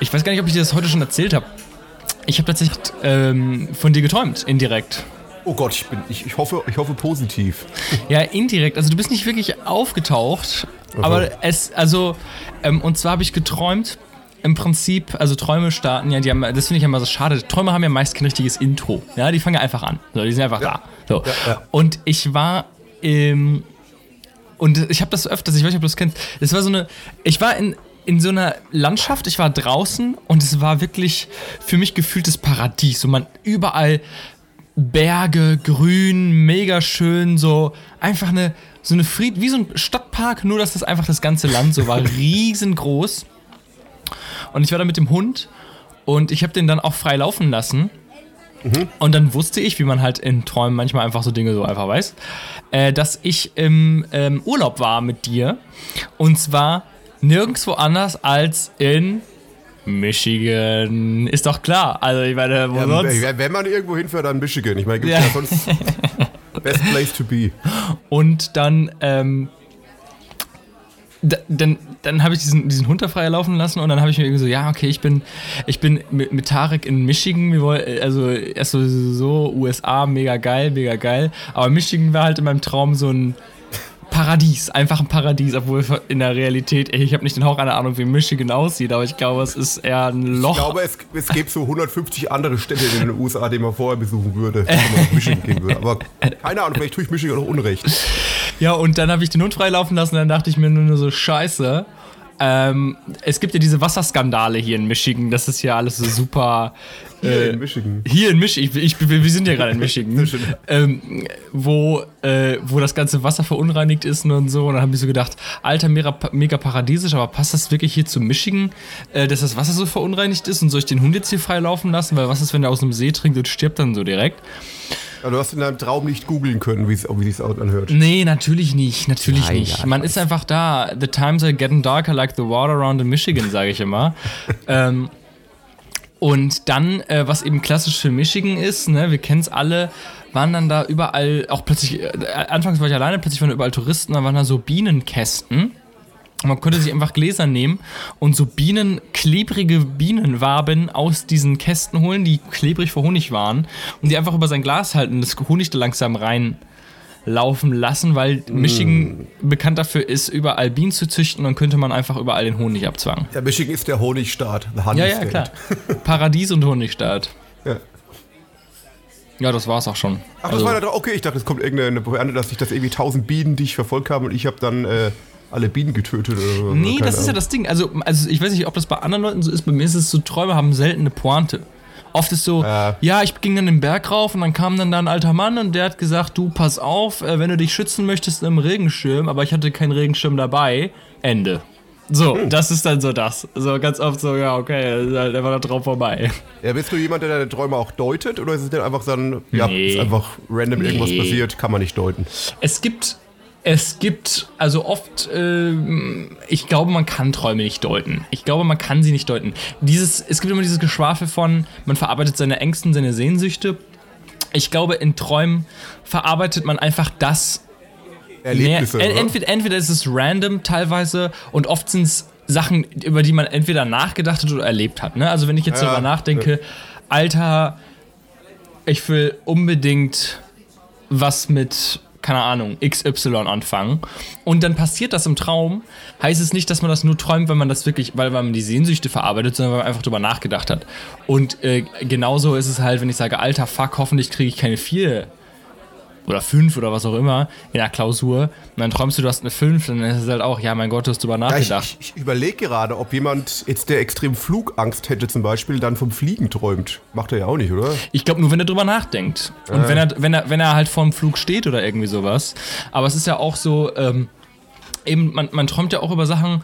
ich weiß gar nicht, ob ich dir das heute schon erzählt habe. Ich habe tatsächlich ähm, von dir geträumt, indirekt. Oh Gott, ich, bin, ich, ich, hoffe, ich hoffe positiv. Ja, indirekt. Also du bist nicht wirklich aufgetaucht, Aha. aber es, also, ähm, und zwar habe ich geträumt, im Prinzip, also Träume starten ja, die haben, das finde ich ja immer so schade. Träume haben ja meist kein richtiges Intro. Ja, die fangen ja einfach an. So, die sind einfach ja. da. So. Ja, ja. Und ich war im, und ich habe das öfters, ich weiß nicht, ob du das kennst. Es war so eine, ich war in, in so einer Landschaft, ich war draußen und es war wirklich für mich gefühltes Paradies. So man überall Berge, grün, mega schön, so einfach eine, so eine Fried, wie so ein Stadtpark, nur dass das einfach das ganze Land so war, riesengroß. Und ich war da mit dem Hund und ich habe den dann auch frei laufen lassen. Mhm. Und dann wusste ich, wie man halt in Träumen manchmal einfach so Dinge so einfach weiß, äh, dass ich im ähm, Urlaub war mit dir. Und zwar nirgendwo anders als in Michigan. Ist doch klar. Also ich meine, wo ja, sonst? Wenn man irgendwo hinfährt, dann Michigan. Ich meine, gibt ja. ja sonst best place to be. Und dann, ähm, dann, dann habe ich diesen, diesen Hund da frei laufen lassen und dann habe ich mir irgendwie so, ja, okay, ich bin, ich bin mit, mit Tarek in Michigan, wir wollen, also erst so, so USA, mega geil, mega geil, aber Michigan war halt in meinem Traum so ein, Paradies, einfach ein Paradies, obwohl in der Realität, ich habe nicht den Hauch einer Ahnung, wie Michigan aussieht, aber ich glaube, es ist eher ein Loch. Ich glaube, es, es gibt so 150 andere Städte in den USA, die man vorher besuchen würde, wenn man nach Michigan gehen würde. Aber keine Ahnung, vielleicht tue ich Michigan auch Unrecht. Ja, und dann habe ich den Hund freilaufen lassen, dann dachte ich mir nur so, scheiße. Ähm, es gibt ja diese Wasserskandale hier in Michigan. Das ist ja alles so super. Hier äh, in Michigan. Hier in Michigan. Ich, ich, wir sind ja gerade in Michigan. ähm, wo, äh, wo das ganze Wasser verunreinigt ist und so. Und dann habe ich so gedacht, alter, mega, mega paradiesisch, aber passt das wirklich hier zu Michigan, äh, dass das Wasser so verunreinigt ist? Und soll ich den Hund jetzt hier freilaufen lassen? Weil was ist, wenn er aus einem See trinkt und stirbt dann so direkt? Aber du hast in deinem Traum nicht googeln können, wie es sich anhört. Nee, natürlich nicht. Natürlich Nein, nicht. Man ist einfach da. The times are getting darker like the water around in Michigan, sage ich immer. ähm, und dann, äh, was eben klassisch für Michigan ist, ne, wir kennen es alle, waren dann da überall, auch plötzlich, äh, anfangs war ich alleine, plötzlich waren überall Touristen, da waren da so Bienenkästen man konnte sich einfach Gläser nehmen und so Bienen, klebrige Bienenwaben aus diesen Kästen holen, die klebrig vor Honig waren und die einfach über sein Glas halten und das Honig da langsam reinlaufen lassen, weil Michigan mm. bekannt dafür ist, überall Bienen zu züchten und könnte man einfach überall den Honig abzwangen. Ja, Michigan ist der Honigstaat. Ja, ja, klar. Paradies und Honigstaat. Ja. Ja, das war's auch schon. Ach, das also, war da Okay, ich dachte, es kommt irgendeine Pointe, dass sich das irgendwie tausend Bienen dich verfolgt haben und ich habe dann äh, alle Bienen getötet oder Nee, das ist ja das Ding. Also, also ich weiß nicht, ob das bei anderen Leuten so ist. Bei mir ist es so, Träume haben selten eine Pointe. Oft ist so, äh. ja, ich ging dann den Berg rauf und dann kam dann da ein alter Mann und der hat gesagt, du pass auf, äh, wenn du dich schützen möchtest im Regenschirm, aber ich hatte keinen Regenschirm dabei. Ende. So, hm. das ist dann so das. So ganz oft so, ja, okay, halt der war da drauf vorbei. Ja, bist du jemand, der deine Träume auch deutet? Oder ist es denn einfach so ein, ja, nee. ist einfach random nee. irgendwas passiert, kann man nicht deuten? Es gibt es gibt also oft, äh, ich glaube, man kann Träume nicht deuten. Ich glaube, man kann sie nicht deuten. Dieses, es gibt immer dieses Geschwafel von, man verarbeitet seine Ängsten, seine Sehnsüchte. Ich glaube, in Träumen verarbeitet man einfach das. Erlebnisse, mehr, entweder, entweder ist es random teilweise und oft sind es Sachen, über die man entweder nachgedacht hat oder erlebt hat. Ne? Also wenn ich jetzt ja, darüber nachdenke, ja. Alter, ich will unbedingt was mit keine Ahnung, XY anfangen und dann passiert das im Traum, heißt es nicht, dass man das nur träumt, wenn man das wirklich, weil man die Sehnsüchte verarbeitet, sondern weil man einfach drüber nachgedacht hat. Und äh, genauso ist es halt, wenn ich sage, alter Fuck, hoffentlich kriege ich keine vier oder fünf oder was auch immer in der Klausur und dann träumst du, du hast eine fünf, dann ist es halt auch, ja, mein Gott, du hast drüber nachgedacht. Ja, ich, ich, überlege gerade, ob jemand jetzt, der extrem Flugangst hätte zum Beispiel, dann vom Fliegen träumt. Macht er ja auch nicht, oder? Ich glaube nur, wenn er drüber nachdenkt. Und äh. wenn, er, wenn, er, wenn er halt vorm Flug steht oder irgendwie sowas. Aber es ist ja auch so, ähm, eben, man, man träumt ja auch über Sachen,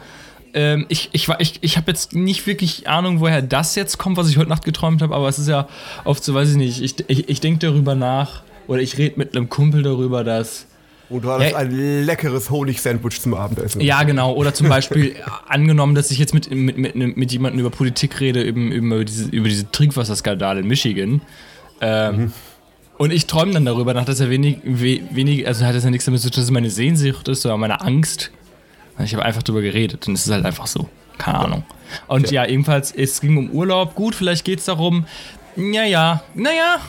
ähm, ich, ich, ich, ich habe jetzt nicht wirklich Ahnung, woher das jetzt kommt, was ich heute Nacht geträumt habe, aber es ist ja oft so, weiß ich nicht, ich, ich, ich denke darüber nach, oder ich rede mit einem Kumpel darüber, dass. Und du hattest ja, ein leckeres Honig-Sandwich zum Abendessen. Ja, genau. Oder zum Beispiel angenommen, dass ich jetzt mit, mit, mit, mit jemandem über Politik rede, eben, eben über diese, über diese Trinkwasserskandale in Michigan. Ähm, mhm. Und ich träume dann darüber, nach dass er wenig, wenig, also hat das ja nichts damit zu tun, dass es meine Sehnsucht ist oder meine Angst. Ich habe einfach darüber geredet und es ist halt einfach so. Keine Ahnung. Und ja, ebenfalls, es ging um Urlaub. Gut, vielleicht geht es darum, naja, naja,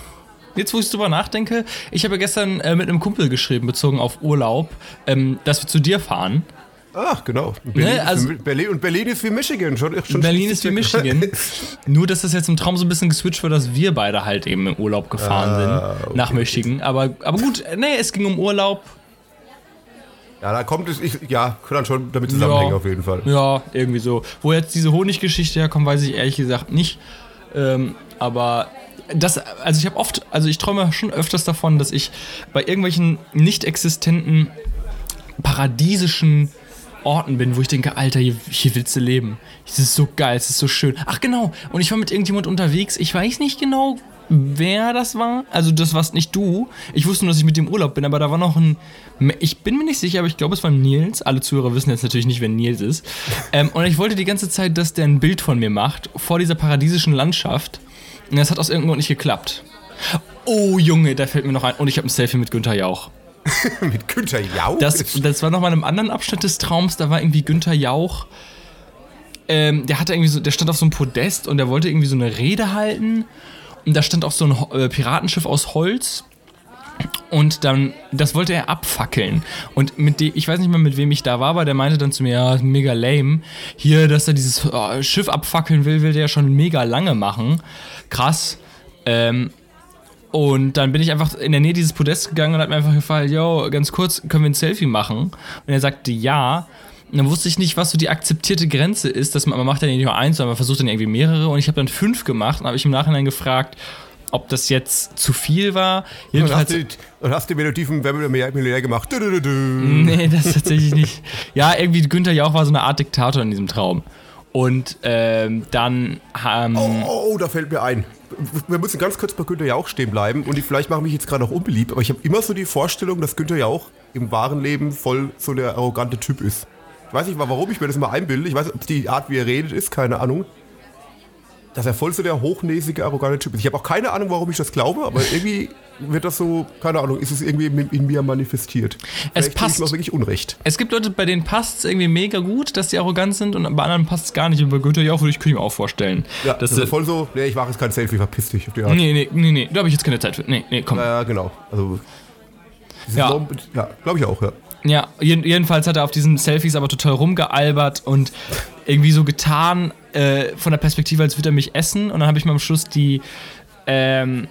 jetzt wo ich drüber nachdenke, ich habe gestern äh, mit einem Kumpel geschrieben, bezogen auf Urlaub, ähm, dass wir zu dir fahren. Ach, genau. Berlin, Ne, also- ist Berlin, und Berlin ist wie Michigan. Schon, schon Berlin ist wie Michigan. Nur, dass das jetzt im Traum so ein bisschen geswitcht wird, dass wir beide halt eben im Urlaub gefahren Ah, sind. okay, nach Michigan. Aber, aber gut, äh, nee, es ging um Urlaub. Ja, da kommt es, ich, ja, kann dann schon damit zusammenhängen Ja. auf jeden Fall. Ja, irgendwie so. Wo jetzt diese Honiggeschichte herkommt, weiß ich ehrlich gesagt nicht. Ähm, aber das, also ich habe oft, also ich träume schon öfters davon, dass ich bei irgendwelchen nicht existenten paradiesischen Orten bin, wo ich denke, Alter, hier, hier willst du leben. Es ist so geil, es ist so schön. Ach genau, und ich war mit irgendjemand unterwegs, ich weiß nicht genau, wer das war. Also das warst nicht du. Ich wusste nur, dass ich mit dem Urlaub bin, aber da war noch ein, ich bin mir nicht sicher, aber ich glaube, es war Nils. Alle Zuhörer wissen jetzt natürlich nicht, wer Nils ist. Ähm, und ich wollte die ganze Zeit, dass der ein Bild von mir macht, vor dieser paradiesischen Landschaft. Und das hat aus irgendeinem Grund nicht geklappt. Oh Junge, da fällt mir noch ein. Und ich habe ein Selfie mit Günther Jauch. Mit Günther Jauch? Das, das war nochmal in einem anderen Abschnitt des Traums, da war irgendwie Günther Jauch. Ähm, der hatte irgendwie so, der stand auf so einem Podest und der wollte irgendwie so eine Rede halten. Und da stand auch so ein äh, Piratenschiff aus Holz. Und dann, das wollte er abfackeln. Und mit dem, ich weiß nicht mehr, mit wem ich da war, aber der meinte dann zu mir, ja, mega lame. Hier, dass er dieses äh, Schiff abfackeln will, will der ja schon mega lange machen. Krass. Ähm, und dann bin ich einfach in der Nähe dieses Podest gegangen und hat mir einfach gefallen, yo, ganz kurz, können wir ein Selfie machen? Und er sagte ja. Und dann wusste ich nicht, was so die akzeptierte Grenze ist, dass man, man macht dann nicht nur eins, sondern man versucht dann irgendwie mehrere. Und ich habe dann fünf gemacht und habe ich im Nachhinein gefragt, ob das jetzt zu viel war. und hast, Jedenfalls. du, und hast du Wer wird Millionär gemacht? Du, du, du. Nee, das tatsächlich nicht. Ja, irgendwie Günther Jauch war so eine Art Diktator in diesem Traum. Und ähm, dann ähm, Oh, oh, da fällt mir ein. Wir müssen ganz kurz bei Günther Jauch stehen bleiben und ich, vielleicht mache ich mich jetzt gerade auch unbeliebt, aber ich habe immer so die Vorstellung, dass Günther Jauch im wahren Leben voll so der arrogante Typ ist. Ich weiß nicht, warum ich mir das mal einbilde. Ich weiß ob die Art, wie er redet, ist, keine Ahnung. Dass er voll so der hochnäsige, arrogante Typ ist. Ich habe auch keine Ahnung, warum ich das glaube, aber irgendwie wird das so, keine Ahnung, ist es irgendwie in, in mir manifestiert. Es Vielleicht passt. Auch wirklich Unrecht. es gibt Leute, bei denen passt es irgendwie mega gut, dass die arrogant sind und bei anderen passt es gar nicht. Und bei Günther Jauch würde ich, könnte ich mir auch vorstellen. Ja, das ist voll so, nee, ich mache jetzt kein Selfie, verpiss dich auf die Art. Nee, nee, nee, nee, da habe ich jetzt keine Zeit für. Nee, nee, komm. Ja, genau. Also, Ja. Norm- ja glaube ich auch, ja. Ja, jeden, jedenfalls hat er auf diesen Selfies aber total rumgealbert und irgendwie so getan, äh, von der Perspektive, als würde er mich essen. Und dann habe ich mir am Schluss die, ähm,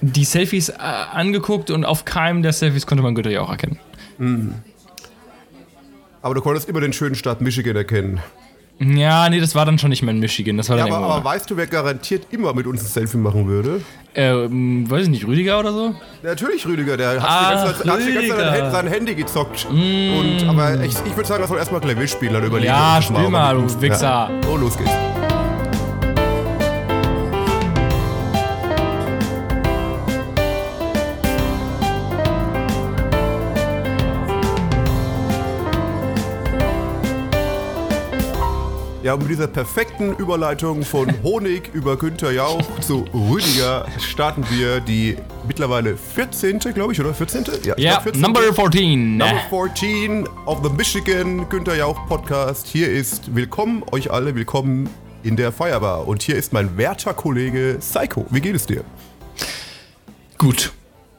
die Selfies äh, angeguckt und auf keinem der Selfies konnte man Günther ja auch erkennen. Aber du konntest immer den schönen Staat Michigan erkennen. Ja, nee, das war dann schon nicht mehr in Michigan. Das war Ja, dann aber, aber weißt du, wer garantiert immer mit uns ein Selfie machen würde? ähm, weiß ich nicht, Rüdiger oder so? Natürlich Rüdiger, der hat Ach, die ganze hat die sein, Handy gezockt. Und, aber ich, ich würde sagen, dass wir erstmal Klavier spielen, dann überlegen. Ja, spiel mal, du Wichser. Ja. Oh, los geht's. Ja, und mit dieser perfekten Überleitung von Honig über Günther Jauch zu Rüdiger starten wir die mittlerweile 14. glaube ich, oder? 14. Ja, glaub, 14. Number 14. Number 14 of the Michigan Günther Jauch Podcast. Hier ist willkommen euch alle, willkommen in der Feierbar. Und hier ist mein werter Kollege Psycho. Wie geht es dir? Gut.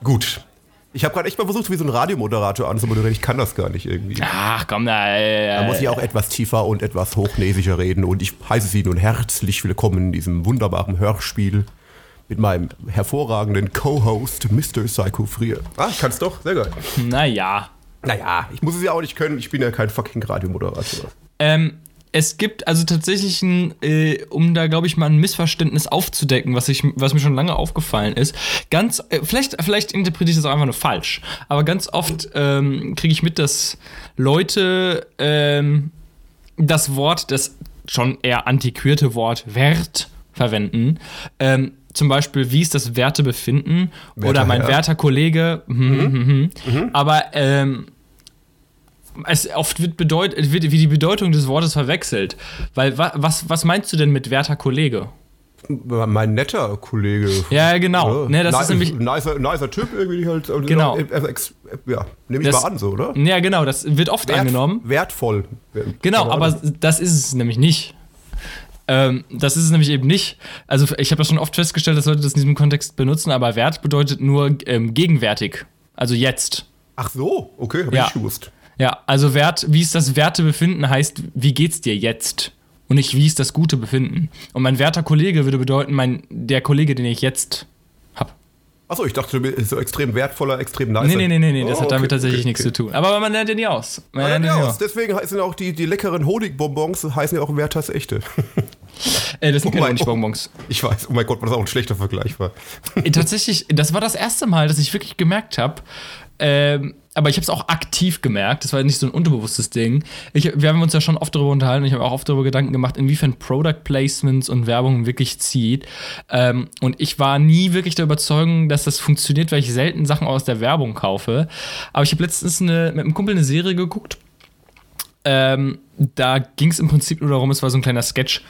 Gut. Ich habe gerade echt mal versucht, wie so ein Radiomoderator anzumoderieren. Ich kann das gar nicht irgendwie. Ach, komm, da. Äh, Da muss ich auch etwas tiefer und etwas hochnäsiger reden. Und ich heiße Sie nun herzlich willkommen in diesem wunderbaren Hörspiel mit meinem hervorragenden Co-Host Mr. Psycho Frier. Ah, ich kann's doch. Sehr geil. Naja. Naja, ich muss es ja auch nicht können. Ich bin ja kein fucking Radiomoderator. Ähm, es gibt also tatsächlich ein, äh, um da glaube ich mal ein Missverständnis aufzudecken, was, ich, was mir schon lange aufgefallen ist. Ganz, äh, vielleicht, vielleicht interpretiere ich das auch einfach nur falsch, aber ganz oft ähm, kriege ich mit, dass Leute ähm, das Wort, das schon eher antiquierte Wort Wert verwenden. Ähm, zum Beispiel, wie ist das Wertebefinden? Oder Werter mein Herr. werter Kollege. Mhm, mhm, mhm. Aber ähm, es oft wird, bedeut, wird wie die Bedeutung des Wortes verwechselt. Weil wa, was, was meinst du denn mit werter Kollege? Mein netter Kollege. Ja, genau. Ja. Ne, das Ni- ist nämlich. Nicer, nicer Typ irgendwie halt. Genau. Ja, nehme ich Das- mal an, so, oder? Ja, genau, das wird oft Wert- angenommen. Wertvoll. Genau, Keine aber Ahnung. das ist es nämlich nicht. Ähm, das ist es nämlich eben nicht. Also ich habe das schon oft festgestellt, dass Leute das in diesem Kontext benutzen, aber Wert bedeutet nur ähm, gegenwärtig. Also jetzt. Ach so, okay, hab Ja. ich gewusst. Ja, also Wert, wie ist das Wertebefinden heißt, wie geht's dir jetzt? Und nicht, wie ist das gute Befinden? Und mein werter Kollege würde bedeuten, mein, der Kollege, den ich jetzt hab. Achso, ich dachte, du bist so extrem wertvoller, extrem nice. Nee, nee, nee, nee, nee das Oh, hat damit okay, tatsächlich okay, nichts okay. zu tun. Aber man lernt ja nie aus. Man lernt ja, ja nie aus. Deswegen heißen auch die, die leckeren Honigbonbons heißen ja auch Werthers echte. Äh, das sind Oh keine Honigbonbons. Ich weiß, oh mein Gott, was auch ein schlechter Vergleich war. Äh, Tatsächlich, das war das erste Mal, dass ich wirklich gemerkt habe, ähm, aber ich habe es auch aktiv gemerkt, das war nicht so ein unterbewusstes Ding. Ich, wir haben uns ja schon oft darüber unterhalten, ich habe auch oft darüber Gedanken gemacht, inwiefern Product Placements und Werbung wirklich zieht. Ähm, und ich war nie wirklich der Überzeugung, dass das funktioniert, weil ich selten Sachen aus der Werbung kaufe. Aber ich habe letztens eine, mit einem Kumpel eine Serie geguckt. Ähm, da ging es im Prinzip nur darum, es war so ein kleiner Sketch.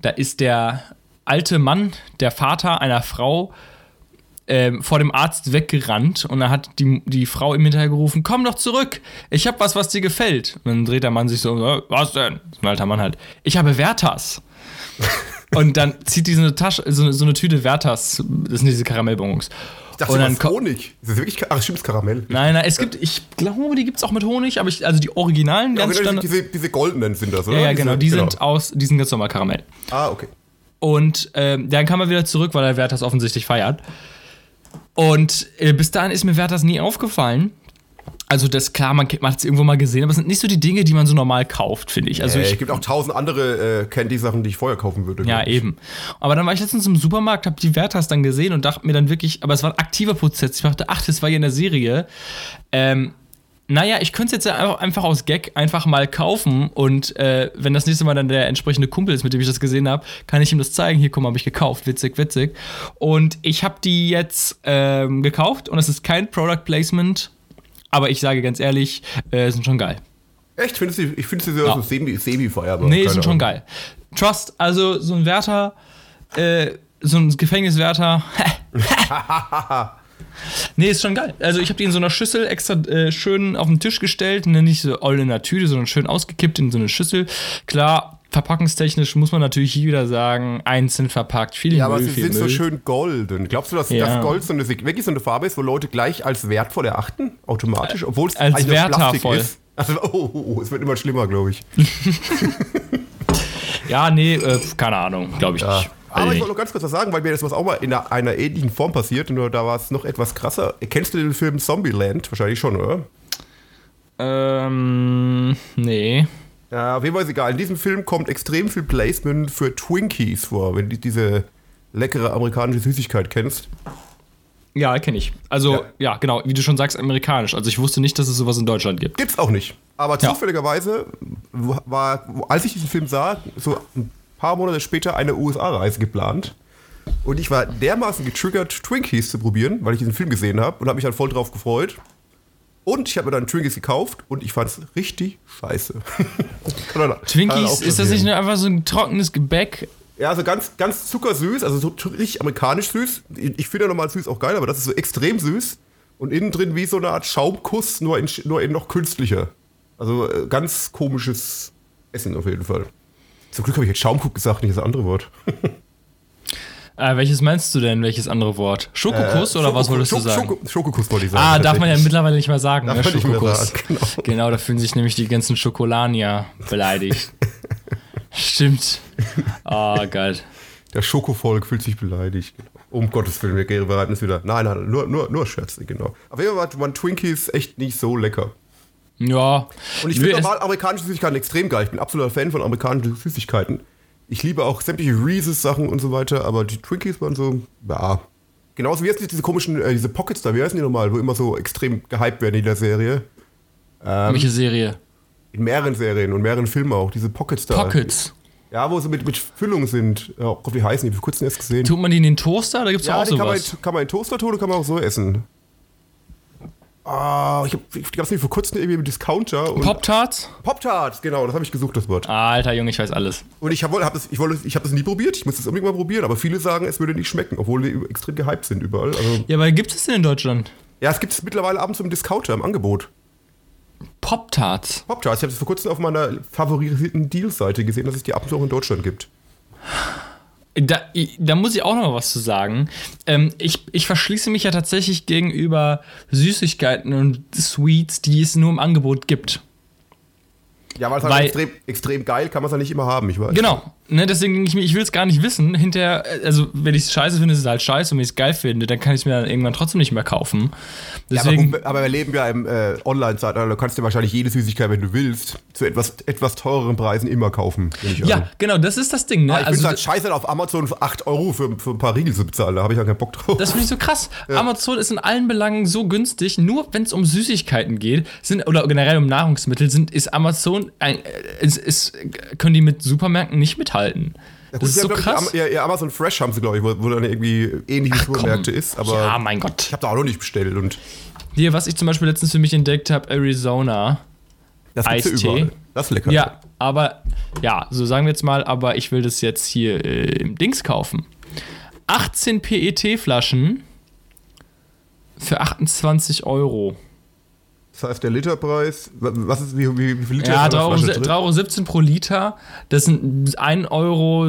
Da ist der alte Mann, der Vater einer Frau, ähm, vor dem Arzt weggerannt und dann hat die, die Frau ihm hinterher gerufen, komm doch zurück, ich hab was, was dir gefällt. Und dann dreht der Mann sich so, um, "Äh, was denn? Ein alter Mann halt. Ich habe Werthers. und dann zieht die so eine Tasche, so, eine- so eine Tüte Werthers, das sind diese Karamellbonbons. Ich dachte, Und das dann ist ko- Honig. Das ist wirklich, ach, stimmt, Karamell. Nein, nein, es gibt, ich glaube, die gibt's auch mit Honig, aber ich, also die Originalen Ja, ganz genau, diese, diese goldenen sind das, oder? Ja, ja, genau, die sind aus, die sind ganz normal Karamell. Ah, okay. Und ähm, dann kam er wieder zurück, weil er Werthers offensichtlich feiert. Und äh, bis dahin ist mir Werthers nie aufgefallen. Also das, klar, man, man hat es irgendwo mal gesehen, aber es sind nicht so die Dinge, die man so normal kauft, finde ich. Also äh, ich, es gibt auch tausend andere äh, Candy-Sachen, die ich vorher kaufen würde. ja, eben. Aber dann war ich letztens im Supermarkt, habe die Werthers dann gesehen und dachte mir dann wirklich, aber es war ein aktiver Prozess. Ich dachte, ach, das war ja in der Serie. Ähm, naja, ich könnte es jetzt einfach, aus Gag einfach mal kaufen und äh, wenn das nächste Mal dann der entsprechende Kumpel ist, mit dem ich das gesehen habe, kann ich ihm das zeigen. Hier, guck mal, habe ich gekauft. Witzig, witzig. Und ich habe die jetzt ähm, gekauft und es ist kein Product Placement, aber ich sage ganz ehrlich, äh, sind schon geil. Echt? Findest du, ich finde sie so, Ja. semi- semi-feier. aber Nee, sind schon geil. Trust, also so ein Wärter, äh, so ein Gefängniswärter. nee, ist schon geil. Also ich habe die in so einer Schüssel extra äh, schön auf den Tisch gestellt, ne, nicht so all in der Tüte, sondern schön ausgekippt in so eine Schüssel. Klar, verpackungstechnisch muss man natürlich hier wieder sagen, einzeln verpackt, viel Ja, aber Müll, sie viel sind so Müll. schön golden. Glaubst du, dass Ja. das Gold so eine, wirklich so eine Farbe ist, wo Leute gleich als wertvoll erachten? Automatisch? Obwohl es als Plastik wertvoll. ist? Also, oh, oh, oh, es wird immer schlimmer, glaube ich. Ja, nee, äh, keine Ahnung, glaube ich Ja. nicht. Aber ich wollte noch ganz kurz was sagen, weil mir das was auch mal in einer, einer ähnlichen Form passiert, nur da war es noch etwas krasser. Kennst du den Film Zombieland? Wahrscheinlich schon, oder? Ähm, nee. Ja, auf jeden Fall ist egal. In diesem Film kommt extrem viel Placement für Twinkies vor, wenn du diese leckere amerikanische Süßigkeit kennst. Ja, kenne ich. Also, Ja. ja. genau, wie du schon sagst, amerikanisch. Also ich wusste nicht, dass es sowas in Deutschland gibt. Gibt's auch nicht. Aber Ja. zufälligerweise war, als ich diesen Film sah, so paar Monate später eine USA-Reise geplant. Und ich war dermaßen getriggert, Twinkies zu probieren, weil ich diesen Film gesehen habe und habe mich dann voll drauf gefreut. Und ich habe mir dann Twinkies gekauft und ich fand es richtig scheiße. Twinkies, ist das nicht nur einfach so ein trockenes Gebäck? Ja, also ganz, ganz zuckersüß, also so richtig amerikanisch süß. Ich finde ja normal süß auch geil, aber das ist so extrem süß. Und innen drin wie so eine Art Schaumkuss, nur in, nur in noch künstlicher. Also äh, ganz komisches Essen auf jeden Fall. Zum Glück habe ich jetzt Schaumkuss gesagt, nicht das andere Wort. Äh, welches meinst du denn? Welches andere Wort? Schokokuss oder was Schoko- wolltest du Schoko- sagen? Schoko- Schokokuss wollte ich sagen. ah, darf man ja mittlerweile nicht mehr sagen, Darf ne? Schokokuss. sagen, genau. genau, da fühlen sich nämlich die ganzen Schokolanier beleidigt. Stimmt. Ah, geil. Der Schokovolk fühlt sich beleidigt. Um Gottes Willen, wir bereiten es wieder. Nein, nein, nur, nur, nur Scherze, genau. Auf jeden Fall waren Twinkies echt nicht so lecker. Ja. Und ich finde normal amerikanische Süßigkeiten extrem geil. Ich bin absoluter Fan von amerikanischen Süßigkeiten. Ich liebe auch sämtliche Reese's-Sachen und so weiter, aber die Twinkies waren so, ja. Genauso wie jetzt diese komischen, äh, diese Pockets da, wie heißen die nochmal, wo immer so extrem gehypt werden in der Serie. Welche Serie? In mehreren Serien und mehreren Filmen auch, diese Pockets da. Pockets. Ja, wo sie mit, mit Füllung sind. Ja, auch wie heißen die? Ich habe kurzem erst gesehen. Tut man die in den Toaster? Da gibt es ja, auch die kann man, sowas. kann man in Toaster tun oder kann man auch so essen. Ah, ich, ich gab's nicht vor kurzem irgendwie im Discounter. Pop-Tarts? Pop-Tarts, genau, das habe ich gesucht, das Wort. Alter Junge, ich weiß alles. Und ich habe hab das, ich wollte, ich hab das nie probiert, ich muss das unbedingt mal probieren, aber viele sagen, es würde nicht schmecken, obwohl die extrem gehypt sind überall. Also, Ja, aber gibt es denn in Deutschland? ja, es gibt es mittlerweile abends im Discounter im Angebot. Pop-Tarts? Pop-Tarts, ich habe es vor kurzem auf meiner favorisierten Deal-Seite gesehen, dass es die ab und zu auch in Deutschland gibt. Da, da muss ich auch noch mal was zu sagen. Ähm, ich, ich verschließe mich ja tatsächlich gegenüber Süßigkeiten und Sweets, die es nur im Angebot gibt. Ja, weil es halt extrem, extrem geil kann man es ja nicht immer haben, ich weiß. Genau, ne, deswegen denke ich mir, ich will es gar nicht wissen. Hinterher, also wenn ich es scheiße finde, ist es halt scheiße und wenn ich es geil finde, dann kann ich es mir dann irgendwann trotzdem nicht mehr kaufen. Deswegen, ja, aber, aber, wir leben ja im äh, Online-Zeitalter, du kannst dir wahrscheinlich jede Süßigkeit, wenn du willst, zu etwas, etwas teureren Preisen immer kaufen. Ja, an. genau, das ist das Ding. Ne? Aber ich also, halt scheiße, auf Amazon für 8 Euro für, für ein paar Riegel zu bezahlen, da habe ich ja keinen Bock drauf. Das finde ich so krass. Ja. Amazon ist in allen Belangen so günstig, nur wenn es um Süßigkeiten geht, sind, oder generell um Nahrungsmittel, sind, ist Amazon ein, ist, ist, können die mit Supermärkten nicht mithalten. Ja, gut, das ist so krass. Ja, ja, Amazon Fresh haben sie, glaube ich, wo, wo dann irgendwie ähnliche Supermärkte ist. Aber ja, mein Gott. Ich habe da auch noch nicht bestellt. Und Hier, was ich zum Beispiel letztens für mich entdeckt habe, Arizona. Das Eistee. Das ist lecker. Ja, aber, ja, so sagen wir jetzt mal, aber ich will das jetzt hier äh, im Dings kaufen. 18 PET-Flaschen für 28 Euro. Das heißt, der Literpreis, was ist, wie, wie, wie viel Liter ja, 3,17 Euro, 17 pro Liter. Das sind 1,60 Euro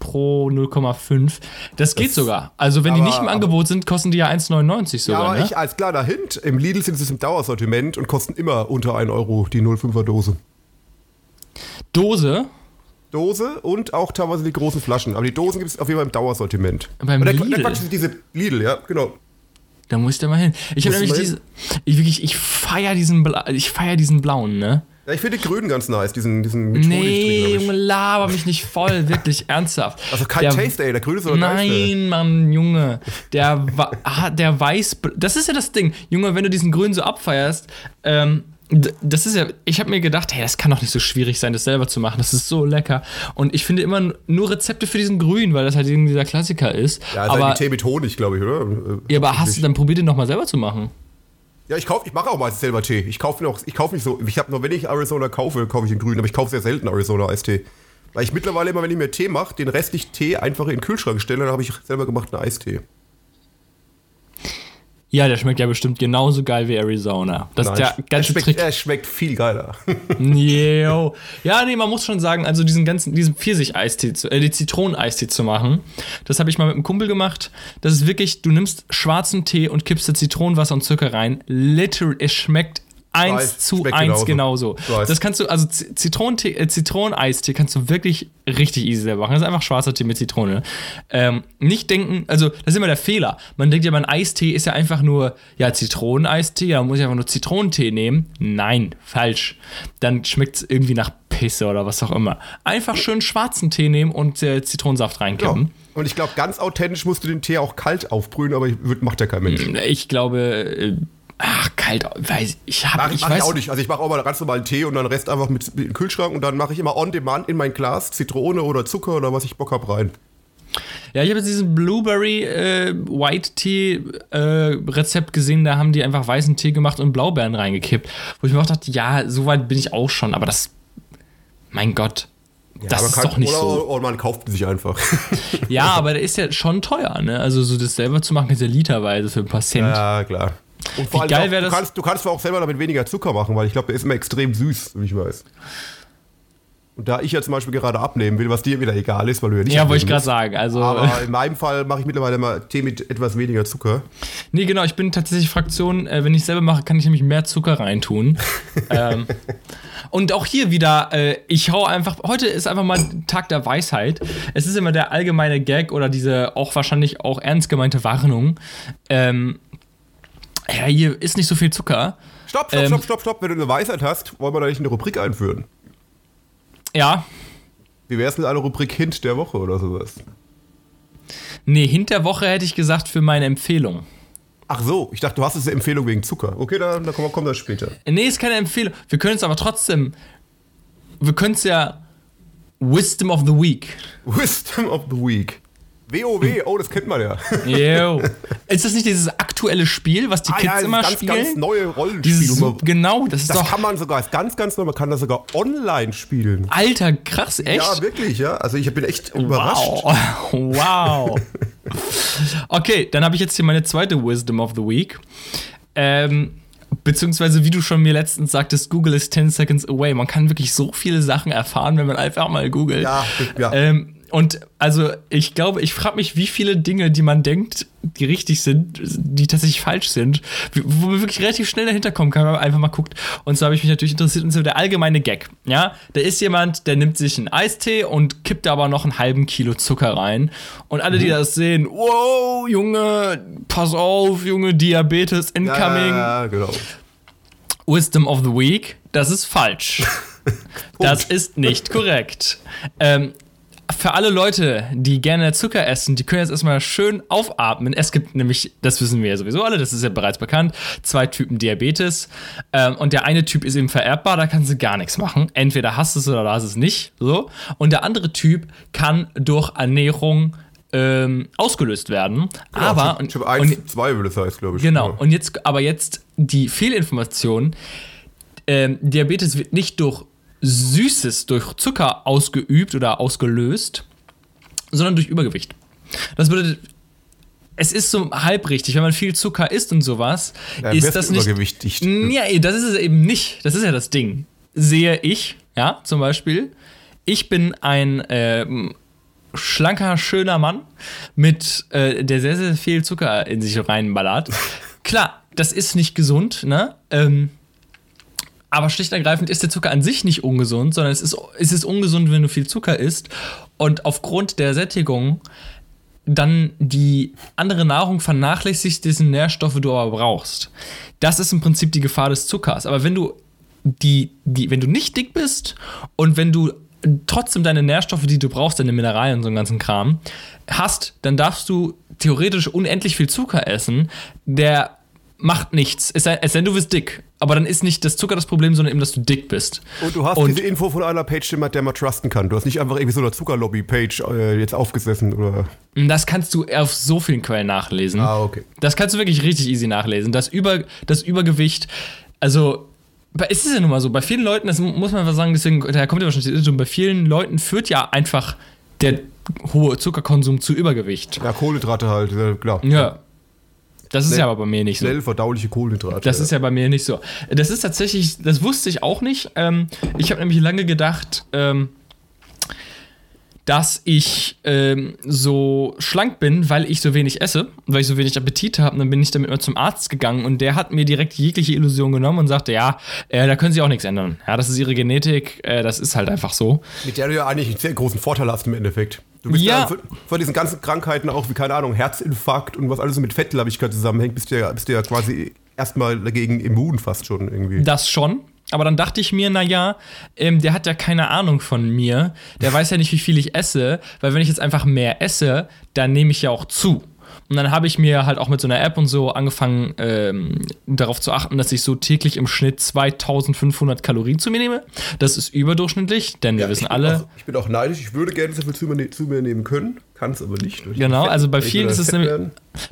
pro 0,5. Das geht das, sogar. Also, wenn aber, die nicht im Angebot sind, kosten die ja 1,99 sogar. Ja, aber ne? ich als kleiner Hint, im Lidl sind sie im Dauersortiment und kosten immer unter 1 Euro die 0,5er Dose. Dose? Dose und auch teilweise die großen Flaschen. Aber die Dosen gibt es auf jeden Fall im Dauersortiment. Beim der, Lidl? Der diese Lidl, ja, genau. Da muss ich da mal hin. Ich habe nämlich diese. Ich wirklich, ich feier diesen, Bla, ich feier diesen blauen, ne? Ja, ich finde den grünen ganz nice, diesen, diesen Nee, Junge, laber mich nicht voll, wirklich ernsthaft. Also kein der, Taste, ey, der grüne ist oder Nein, geilste. Mann, Junge. Der, der weiß. Das ist ja das Ding. Junge, wenn du diesen grünen so abfeierst, ähm, das ist ja, ich habe mir gedacht, hey, das kann doch nicht so schwierig sein, das selber zu machen. Das ist so lecker. Und ich finde immer nur Rezepte für diesen Grün, weil das halt irgendwie dieser Klassiker ist. Ja, ist aber, Tee mit Honig, glaube ich, oder? Ja, aber hast du dann probiert, den nochmal selber zu machen? Ja, ich kaufe, ich mache auch meistens selber Tee. Ich kaufe noch, ich kaufe nicht so, ich habe nur, wenn ich Arizona kaufe, kaufe ich den Grün, aber ich kaufe sehr selten Arizona Eistee. Weil ich mittlerweile immer, wenn ich mir Tee mache, den restlichen Tee einfach in den Kühlschrank stelle, dann habe ich selber gemachten Eistee. Ja, der schmeckt ja bestimmt genauso geil wie Arizona. Das Nein, ist der ganze er schmeckt, Trick. Er schmeckt viel geiler. Yo. Ja, nee, man muss schon sagen, also diesen ganzen, diesen Pfirsich-Eistee, äh, die Zitronen-Eistee zu machen, das habe ich mal mit einem Kumpel gemacht. Das ist wirklich, du nimmst schwarzen Tee und kippst da Zitronenwasser und Zucker rein. Literally, es schmeckt eins zu eins genauso. Das kannst du, also Zitronentee, äh, Zitroneneistee kannst du wirklich richtig easy selber machen. Das ist einfach schwarzer Tee mit Zitrone. Ähm, nicht denken, also das ist immer der Fehler. Man denkt ja, mein Eistee ist ja einfach nur, ja, Zitroneneistee, ja, muss ich einfach nur Zitronentee nehmen. Nein, falsch. Dann schmeckt es irgendwie nach Pisse oder was auch immer. Einfach schön schwarzen Tee nehmen und äh, Zitronensaft reinkippen. Ja. Und ich glaube, ganz authentisch musst du den Tee auch kalt aufbrühen, aber macht ja kein Mensch. Ich glaube, äh, Ach, kalt, weiß ich habe ich, mach weiß ich auch nicht. Also ich mache auch mal ganz normalen Tee und dann Rest einfach mit, mit den Kühlschrank und dann mache ich immer on demand in mein Glas Zitrone oder Zucker oder was ich Bock habe rein. Ja, ich habe jetzt diesen Blueberry äh, White Tea äh, Rezept gesehen, da haben die einfach weißen Tee gemacht und Blaubeeren reingekippt. Wo ich mir auch dachte, ja, so weit bin ich auch schon, aber das, mein Gott, ja, das ist doch nicht oder, so. Oder man kauft sich einfach. ja, aber der ist ja schon teuer, ne? Also so das selber zu machen, ist ja literweise für ein paar Cent. Ja, klar. Und vor Wie geil wäre das? Du kannst, du kannst auch selber damit weniger Zucker machen, weil ich glaube, der ist immer extrem süß, wie ich weiß. Und da ich ja zum Beispiel gerade abnehmen will, was dir wieder egal ist, weil du ja nicht. Ja, wollte ich gerade sagen. Also Aber in meinem Fall mache ich mittlerweile mal Tee mit etwas weniger Zucker. Nee, genau, ich bin tatsächlich Fraktion, äh, wenn ich selber mache, kann ich nämlich mehr Zucker reintun. ähm, und auch hier wieder, äh, ich hau einfach, heute ist einfach mal Tag der Weisheit. Es ist immer der allgemeine Gag oder diese auch wahrscheinlich auch ernst gemeinte Warnung. Ähm, ja, hier ist nicht so viel Zucker. Stopp, stopp, ähm, stopp, stopp, stopp. Wenn du eine Weisheit hast, wollen wir da nicht eine Rubrik einführen? Ja. Wie wäre es mit einer Rubrik Hint der Woche oder sowas? Nee, Hint der Woche hätte ich gesagt für meine Empfehlung. Ach so, ich dachte, du hast jetzt eine Empfehlung wegen Zucker. Okay, dann, dann kommen, kommen wir später. Nee, ist keine Empfehlung. Wir können es aber trotzdem. Wir können es ja. Wisdom of the Week. Wisdom of the Week. WoW, oh, das kennt man ja. Yo. Ist das nicht dieses aktuelle Spiel, was die ah, Kids ja, immer ganz, spielen? Ganz neue Rollenspiel. Dieses, genau, das ist das doch. kann man sogar, ist ganz, ganz neu, man kann das sogar online spielen. Alter, krass, echt? Ja, wirklich, ja. Also ich bin echt überrascht. Wow. wow. okay, dann habe ich jetzt hier meine zweite Wisdom of the Week. Ähm, Beziehungsweise, wie du schon mir letztens sagtest, Google ist 10 seconds away. Man kann wirklich so viele Sachen erfahren, wenn man einfach mal googelt. Ja, ja. Ähm, und also ich glaube, ich frage mich, wie viele Dinge, die man denkt, die richtig sind, die tatsächlich falsch sind, wo man wirklich relativ schnell dahinter kommen kann, wenn man einfach mal guckt. Und so habe ich mich natürlich interessiert, und so der allgemeine Gag. Ja, da ist jemand, der nimmt sich einen Eistee und kippt da aber noch einen halben Kilo Zucker rein. Und alle, die mhm. das sehen, wow, Junge, pass auf, Junge, Diabetes incoming. Ja, genau. Wisdom of the Week, das ist falsch. das ist nicht korrekt. Ähm, für alle Leute, die gerne Zucker essen, die können jetzt erstmal schön aufatmen. Es gibt nämlich, das wissen wir ja sowieso alle, das ist ja bereits bekannt, zwei Typen Diabetes. Ähm, und der eine Typ ist eben vererbbar, da kannst du gar nichts machen. Entweder hast du es oder hast es nicht. So. Und der andere Typ kann durch Ernährung ähm, ausgelöst werden. Genau, aber Typ, typ 1, und, 2 will das heißt, glaube ich. Genau. Ja. Und jetzt, aber jetzt die Fehlinformation. Ähm, Diabetes wird nicht durch Süßes durch Zucker ausgeübt oder ausgelöst, sondern durch Übergewicht. Das bedeutet, es ist so halb richtig, wenn man viel Zucker isst und sowas, ja, ist das nicht. Übergewichtig. Ja, das ist es eben nicht. Das ist ja das Ding. Sehe ich, ja, zum Beispiel, ich bin ein äh, schlanker, schöner Mann mit, äh, der sehr, sehr viel Zucker in sich reinballert. Klar, das ist nicht gesund, ne? Ähm, aber schlicht und ergreifend ist der Zucker an sich nicht ungesund, sondern es ist, es ist ungesund, wenn du viel Zucker isst und aufgrund der Sättigung dann die andere Nahrung vernachlässigt, diesen Nährstoffe du aber brauchst. Das ist im Prinzip die Gefahr des Zuckers. Aber wenn du die, die, wenn du nicht dick bist und wenn du trotzdem deine Nährstoffe, die du brauchst, deine Mineralien und so einen ganzen Kram, hast, dann darfst du theoretisch unendlich viel Zucker essen, der macht nichts. Es sei, denn, du bist dick. Aber dann ist nicht das Zucker das Problem, sondern eben, dass du dick bist. Und du hast und diese Info von einer Page, der man trusten kann. Du hast nicht einfach irgendwie so eine Zuckerlobby-Page äh, jetzt aufgesessen, oder? Das kannst du auf so vielen Quellen nachlesen. Ah, okay. Das kannst du wirklich richtig easy nachlesen. Das, Über, das Übergewicht, also es ist ja nun mal so, bei vielen Leuten, das muss man einfach sagen, deswegen, da kommt ja wahrscheinlich die Irrtum, bei vielen Leuten führt ja einfach der hohe Zuckerkonsum zu Übergewicht. Ja, Kohlenhydrate halt, klar. Ja. Das ist ja aber bei mir nicht so. Schnell verdauliche Kohlenhydrate. Das ist ja bei mir nicht so. Das ist tatsächlich, das wusste ich auch nicht. Ähm, ich habe nämlich lange gedacht, ähm, dass ich ähm, so schlank bin, weil ich so wenig esse, weil ich so wenig Appetit habe. Und dann bin ich damit mal zum Arzt gegangen und der hat mir direkt jegliche Illusion genommen und sagte, ja, äh, da können Sie auch nichts ändern. Ja, das ist Ihre Genetik, äh, das ist halt einfach so. Mit der du ja eigentlich einen sehr großen Vorteil hast im Endeffekt. Du bist ja, ja von diesen ganzen Krankheiten auch, wie keine Ahnung, Herzinfarkt und was alles so mit Fettleibigkeit zusammenhängt, bist du ja, bist du ja quasi erstmal dagegen immun fast schon irgendwie. Das schon. Aber dann dachte ich mir, naja, ähm, der hat ja keine Ahnung von mir. Der weiß ja nicht, wie viel ich esse, weil wenn ich jetzt einfach mehr esse, dann nehme ich ja auch zu. Und dann habe ich mir halt auch mit so einer App und so angefangen, ähm, darauf zu achten, dass ich so täglich im Schnitt 2500 Kalorien zu mir nehme. Das ist überdurchschnittlich, denn wir wissen alle. Auch, ich bin auch neidisch, ich würde gerne so viel zu mir, zu mir nehmen können, kann es aber nicht. Genau, Fett, also bei vielen ist es nämlich.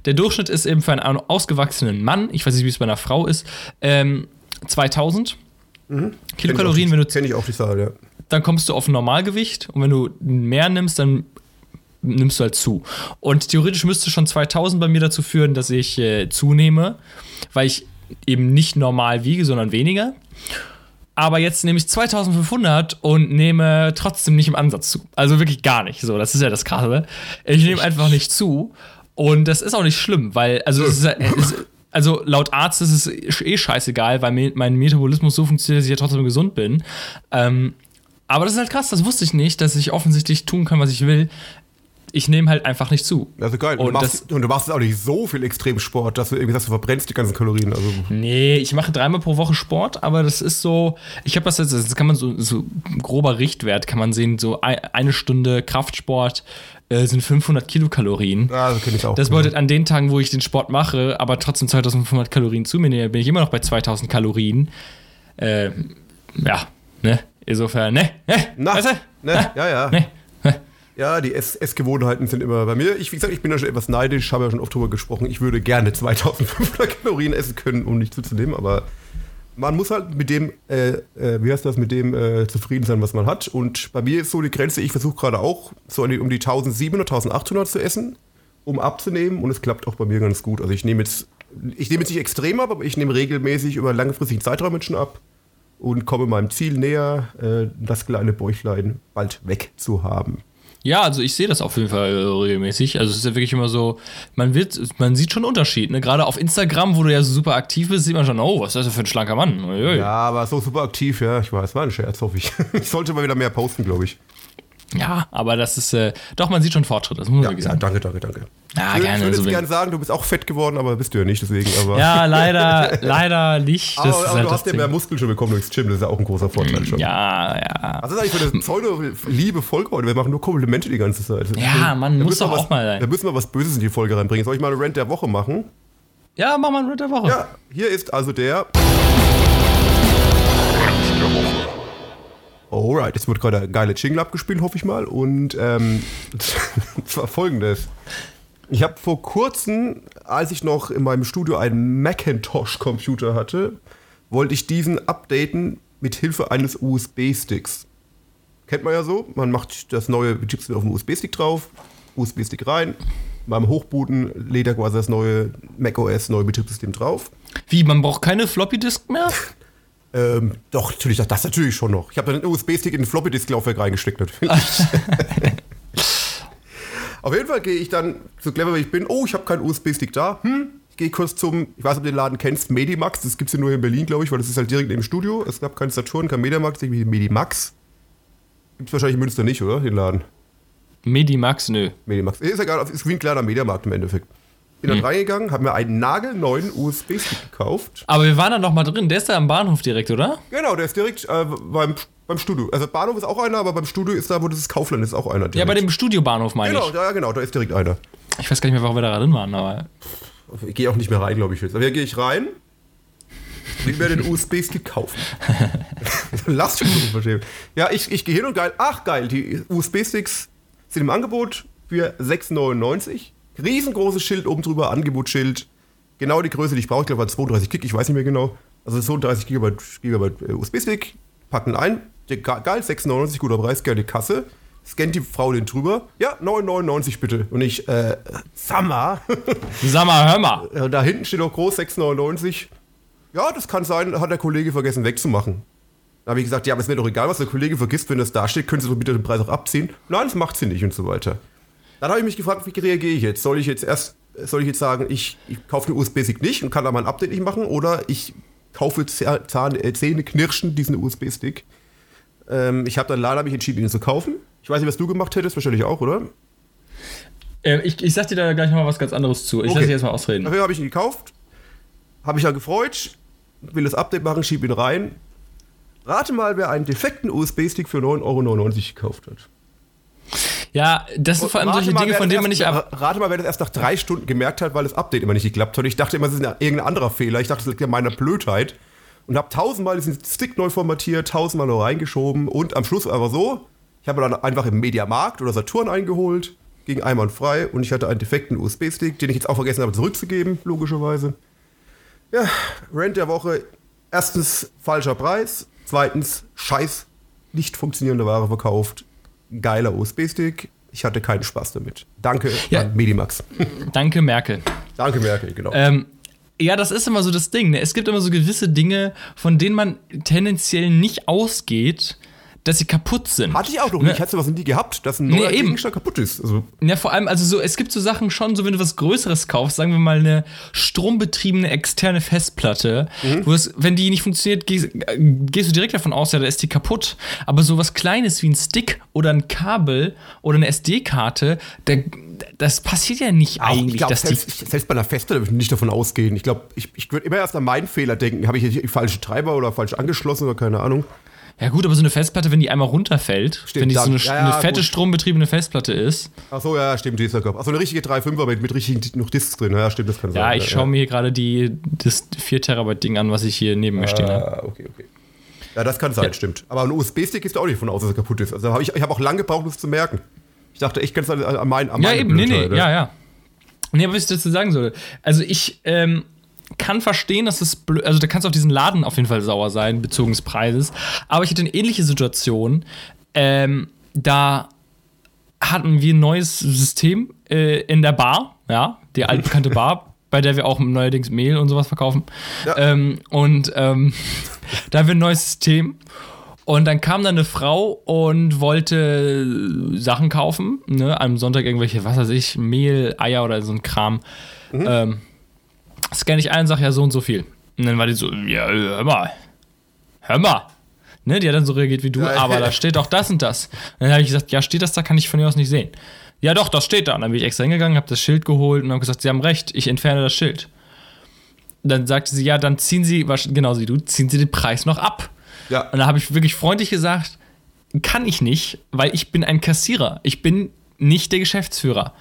Der Durchschnitt ist eben für einen ausgewachsenen Mann, ich weiß nicht, wie es bei einer Frau ist, ähm, 2000. Mhm. Kilokalorien, wenn du. Kenne ich auch die Zahl, ja. Dann kommst du auf Normalgewicht und wenn du mehr nimmst, dann nimmst du halt zu. Und theoretisch müsste schon 2000 bei mir dazu führen, dass ich äh, zunehme, weil ich eben nicht normal wiege, sondern weniger. Aber jetzt nehme ich 2500 und nehme trotzdem nicht im Ansatz zu. Also wirklich gar nicht. So, das ist ja das Krasse. Ich nehme einfach nicht zu. Und das ist auch nicht schlimm, weil, also, ist, ist, also laut Arzt ist es eh scheißegal, weil mein Metabolismus so funktioniert, dass ich ja trotzdem gesund bin. Ähm, aber das ist halt krass, das wusste ich nicht, dass ich offensichtlich tun kann, was ich will ich nehme halt einfach nicht zu. Also geil. Und, du machst, und du machst auch nicht so viel Extremsport, dass du irgendwie sagst, du verbrennst die ganzen Kalorien. Also. Nee, ich mache dreimal pro Woche Sport, aber das ist so, ich habe das jetzt, das kann man so, so grober Richtwert, kann man sehen, so eine Stunde Kraftsport äh, sind 500 Kilokalorien. Ja, das kenne ich auch. Das bedeutet, an den Tagen, wo ich den Sport mache, aber trotzdem 2500 Kalorien zu mir nehme, bin ich immer noch bei 2000 Kalorien. Äh, ja, ne? Insofern, ne? Ne? Na, weißt du? ne? Ja, ja. Ne? Ja, die Ess Essgewohnheiten sind immer bei mir. Ich, wie gesagt, ich bin ja schon etwas neidisch, habe ja schon oft drüber gesprochen. Ich würde gerne 2500 Kalorien essen können, um nicht zuzunehmen, aber man muss halt mit dem, äh, äh, wie heißt das, mit dem äh, zufrieden sein, was man hat. Und bei mir ist so die Grenze, ich versuche gerade auch so um die 1700, 1800 zu essen, um abzunehmen. Und es klappt auch bei mir ganz gut. Also ich nehme jetzt, ich nehme jetzt nicht extrem ab, aber ich nehme regelmäßig über langfristigen Zeitraum schon ab und komme meinem Ziel näher, äh, das kleine Bäuchlein bald weg zu haben. Ja, also ich sehe das auf jeden Fall äh, regelmäßig. Also es ist ja wirklich immer so, man wird, man sieht schon einen Unterschied. Ne? Gerade auf Instagram, wo du ja so super aktiv bist, sieht man schon, oh, was ist das für ein schlanker Mann? Uiui. Ja, aber so super aktiv, ja, ich weiß, war ein Scherz, hoffe ich. Ich sollte mal wieder mehr posten, glaube ich. Ja, aber das ist, äh, doch, man sieht schon Fortschritt, das muss man Ja, wirklich ja, sagen. danke, danke, danke. Ja, ich gerne. würde so jetzt wenn- gerne sagen, du bist auch fett geworden, aber bist du ja nicht, deswegen. Aber, ja, leider, leider nicht. Das aber, ist aber halt du das hast ja mehr Muskeln schon bekommen durchs Gym, das ist ja auch ein großer Vorteil schon. Ja, ja. Was ist eigentlich für eine pseudo-liebe Folge heute? Wir machen nur Komplimente die ganze Zeit. Ja, Mann, Da muss doch was, auch mal sein. Da müssen wir was Böses in die Folge reinbringen. Soll ich mal eine Rant der Woche machen? Ja, mach mal einen Ritt der Woche. Ja, hier ist also der. Alright, jetzt wird gerade ein geiler Jingle abgespielt, hoffe ich mal. Und ähm, zwar folgendes. Ich habe vor kurzem, als ich noch in meinem Studio einen Macintosh-Computer hatte, wollte ich diesen updaten mit Hilfe eines USB-Sticks. Kennt man ja so, man macht das neue Betriebssystem auf den USB-Stick drauf, USB-Stick rein, beim Hochbooten lädt er quasi das neue macOS, neue Betriebssystem drauf. Wie, man braucht keine Floppy-Disk mehr? Ähm, doch, natürlich, das, das natürlich schon noch. Ich habe dann einen USB-Stick in ein Floppy-Disk-Laufwerk reingesteckt, natürlich. Auf jeden Fall gehe ich dann, so clever wie ich bin, oh, ich habe keinen USB-Stick da. Hm, ich gehe kurz zum, ich weiß nicht, ob du den Laden kennst, Medimax. Das gibt es ja nur hier in Berlin, glaube ich, weil das ist halt direkt neben dem Studio. Es gab keinen Saturn, kein Medimax, irgendwie Medimax. Gibt es wahrscheinlich in Münster nicht, oder? Den Laden. Medimax, nö. Medimax. Ist egal, ist wie ein kleiner Mediamarkt im Endeffekt. Bin dann reingegangen, habe mir einen nagelneuen USB-Stick gekauft. Aber wir waren da noch mal drin. Der ist da am Bahnhof direkt, oder? Genau, der ist direkt äh, beim, beim Studio. Also Bahnhof ist auch einer, aber beim Studio ist da, wo das ist Kaufland ist auch einer. Direkt. Ja, bei dem Studiobahnhof meine Genau, ich. da, genau, da ist direkt einer. Ich weiß gar nicht mehr, warum wir da drin waren, aber. Ich gehe auch nicht mehr rein, glaube ich jetzt. Aber hier gehe ich rein, will mir den USB-Stick kaufen. Lass schon so verstehen. Ja, ich, ich gehe hin und geil. Ach geil, die USB-Sticks sind im Angebot für 6,99. Riesengroßes Schild oben drüber, Angebotsschild. Genau die Größe, die ich brauche. Ich glaube, war 32 Gig, ich weiß nicht mehr genau. Also 32 Gigabyte, Gigabyte äh, USB-Stick, packen ein. Geil, 6,99, guter Preis, gerne Kasse. Scannt die Frau den drüber. Ja, 9,99 bitte. Und ich, äh, Summer. Sag mal, hör mal. Da hinten steht auch groß 6,99. Ja, das kann sein, hat der Kollege vergessen wegzumachen. Da habe ich gesagt, ja, aber es mir doch egal, was der Kollege vergisst, wenn das da steht, können Sie doch bitte den Preis auch abziehen. Nein, das macht sie nicht und so weiter. Dann habe ich mich gefragt, wie reagiere ich jetzt? Soll ich jetzt erst, soll ich jetzt sagen, ich, ich kaufe den USB-Stick nicht und kann da mal ein Update nicht machen oder ich kaufe Zahn, äh, Zähne knirschen diesen USB-Stick. Ähm, ich habe dann leider mich entschieden, ihn zu kaufen. Ich weiß nicht, was du gemacht hättest, wahrscheinlich auch, oder? Äh, ich, ich sag dir da gleich noch mal was ganz anderes zu. Ich Okay. lass dich erstmal ausreden. Dafür habe ich ihn gekauft, habe ich ja gefreut, will das Update machen, schieb ihn rein. Rate mal, wer einen defekten USB-Stick für 9,99 Euro gekauft hat. Ja, das sind vor allem solche mal, Dinge, von denen man nicht ab. Rate mal, wer das erst nach drei Stunden gemerkt hat, weil das Update immer nicht geklappt hat. Ich dachte immer, es ist ein- irgendein anderer Fehler. Ich dachte, das liegt an meiner Blödheit. Und habe tausendmal diesen Stick neu formatiert, tausendmal neu reingeschoben und am Schluss einfach so. Ich habe dann einfach im Mediamarkt oder Saturn eingeholt, ging einwandfrei und ich hatte einen defekten USB-Stick, den ich jetzt auch vergessen habe zurückzugeben, logischerweise. Ja, Rent der Woche. Erstens falscher Preis. Zweitens scheiß nicht funktionierende Ware verkauft. Geiler USB-Stick. Ich hatte keinen Spaß damit. Danke Ja. Medimax. Danke, Merkel. Danke, Merkel, genau. Ähm, ja, das ist immer so das Ding. Ne? Es gibt immer so gewisse Dinge, von denen man tendenziell nicht ausgeht, dass sie kaputt sind. Hatte ich auch noch ne? nicht. Hast du was nie gehabt, dass ein neuer eben. Gegenstand kaputt ist? Also, Ja, vor allem, also so, es gibt so Sachen schon, so wenn du was Größeres kaufst, sagen wir mal eine strombetriebene externe Festplatte, Mhm. wo es, wenn die nicht funktioniert, gehst, äh, gehst du direkt davon aus, ja, da ist die kaputt. Aber so was Kleines wie ein Stick oder ein Kabel oder eine SD-Karte, da- das passiert ja nicht auch, eigentlich, ich glaube, dass die. selbst, selbst bei einer Festplatte würde ich nicht davon ausgehen. Ich glaube, ich, ich würde immer erst an meinen Fehler denken. Habe ich hier die falsche Treiber oder falsch angeschlossen oder keine Ahnung. Ja, gut, aber so eine Festplatte, wenn die einmal runterfällt, Stimmt, wenn die so dann- eine, ja, eine fette gut. strombetriebene Festplatte ist. Ach so, ja, stimmt, die ist ja gehabt. Ach so, eine richtige 3.5er mit, mit richtigen noch Discs drin. Ja, stimmt, das kann sein. Ja, ich schaue mir hier gerade die, das 4 Terabyte Ding an, was ich hier neben mir stehen habe. Ah, okay, okay. Ja, das kann sein, stimmt. Aber ein USB-Stick ist auch nicht von aus, dass er kaputt ist. Also hab ich, ich habe auch lange gebraucht, um es zu merken. Ich dachte echt ganz an, an meinen an Ja, eben, nee, nee, Blödheit, ja, ja. Nee, aber was ich dazu sagen soll. Also ich ähm, kann verstehen, dass es blöd, also da kannst du auf diesen Laden auf jeden Fall sauer sein, bezogen des Preises. Aber ich hatte eine ähnliche Situation. Ähm, da hatten wir ein neues System äh, in der Bar, ja, die altbekannte Bar, bei der wir auch neuerdings Mehl und sowas verkaufen. Ja. Ähm, und ähm, da haben wir ein neues System. Und dann kam da eine Frau und wollte Sachen kaufen, ne, am Sonntag irgendwelche, was weiß ich, Mehl, Eier oder so ein Kram. Mhm. Ähm, scanne ich ein und sage, ja, so und so viel. Und dann war die so, ja, hör mal, hör mal. Ne, die hat dann so reagiert wie du, aber da steht doch das und das. Und dann habe ich gesagt, ja, steht das da, kann ich von dir aus nicht sehen. Ja, doch, das steht da. Und dann bin ich extra hingegangen, habe das Schild geholt und habe gesagt, Sie haben recht, ich entferne das Schild. Und dann sagte sie, ja, dann ziehen Sie, genauso wie du, ziehen Sie den Preis noch ab. Ja. Und da habe ich wirklich freundlich gesagt, kann ich nicht, weil ich bin ein Kassierer. Ich bin nicht der Geschäftsführer.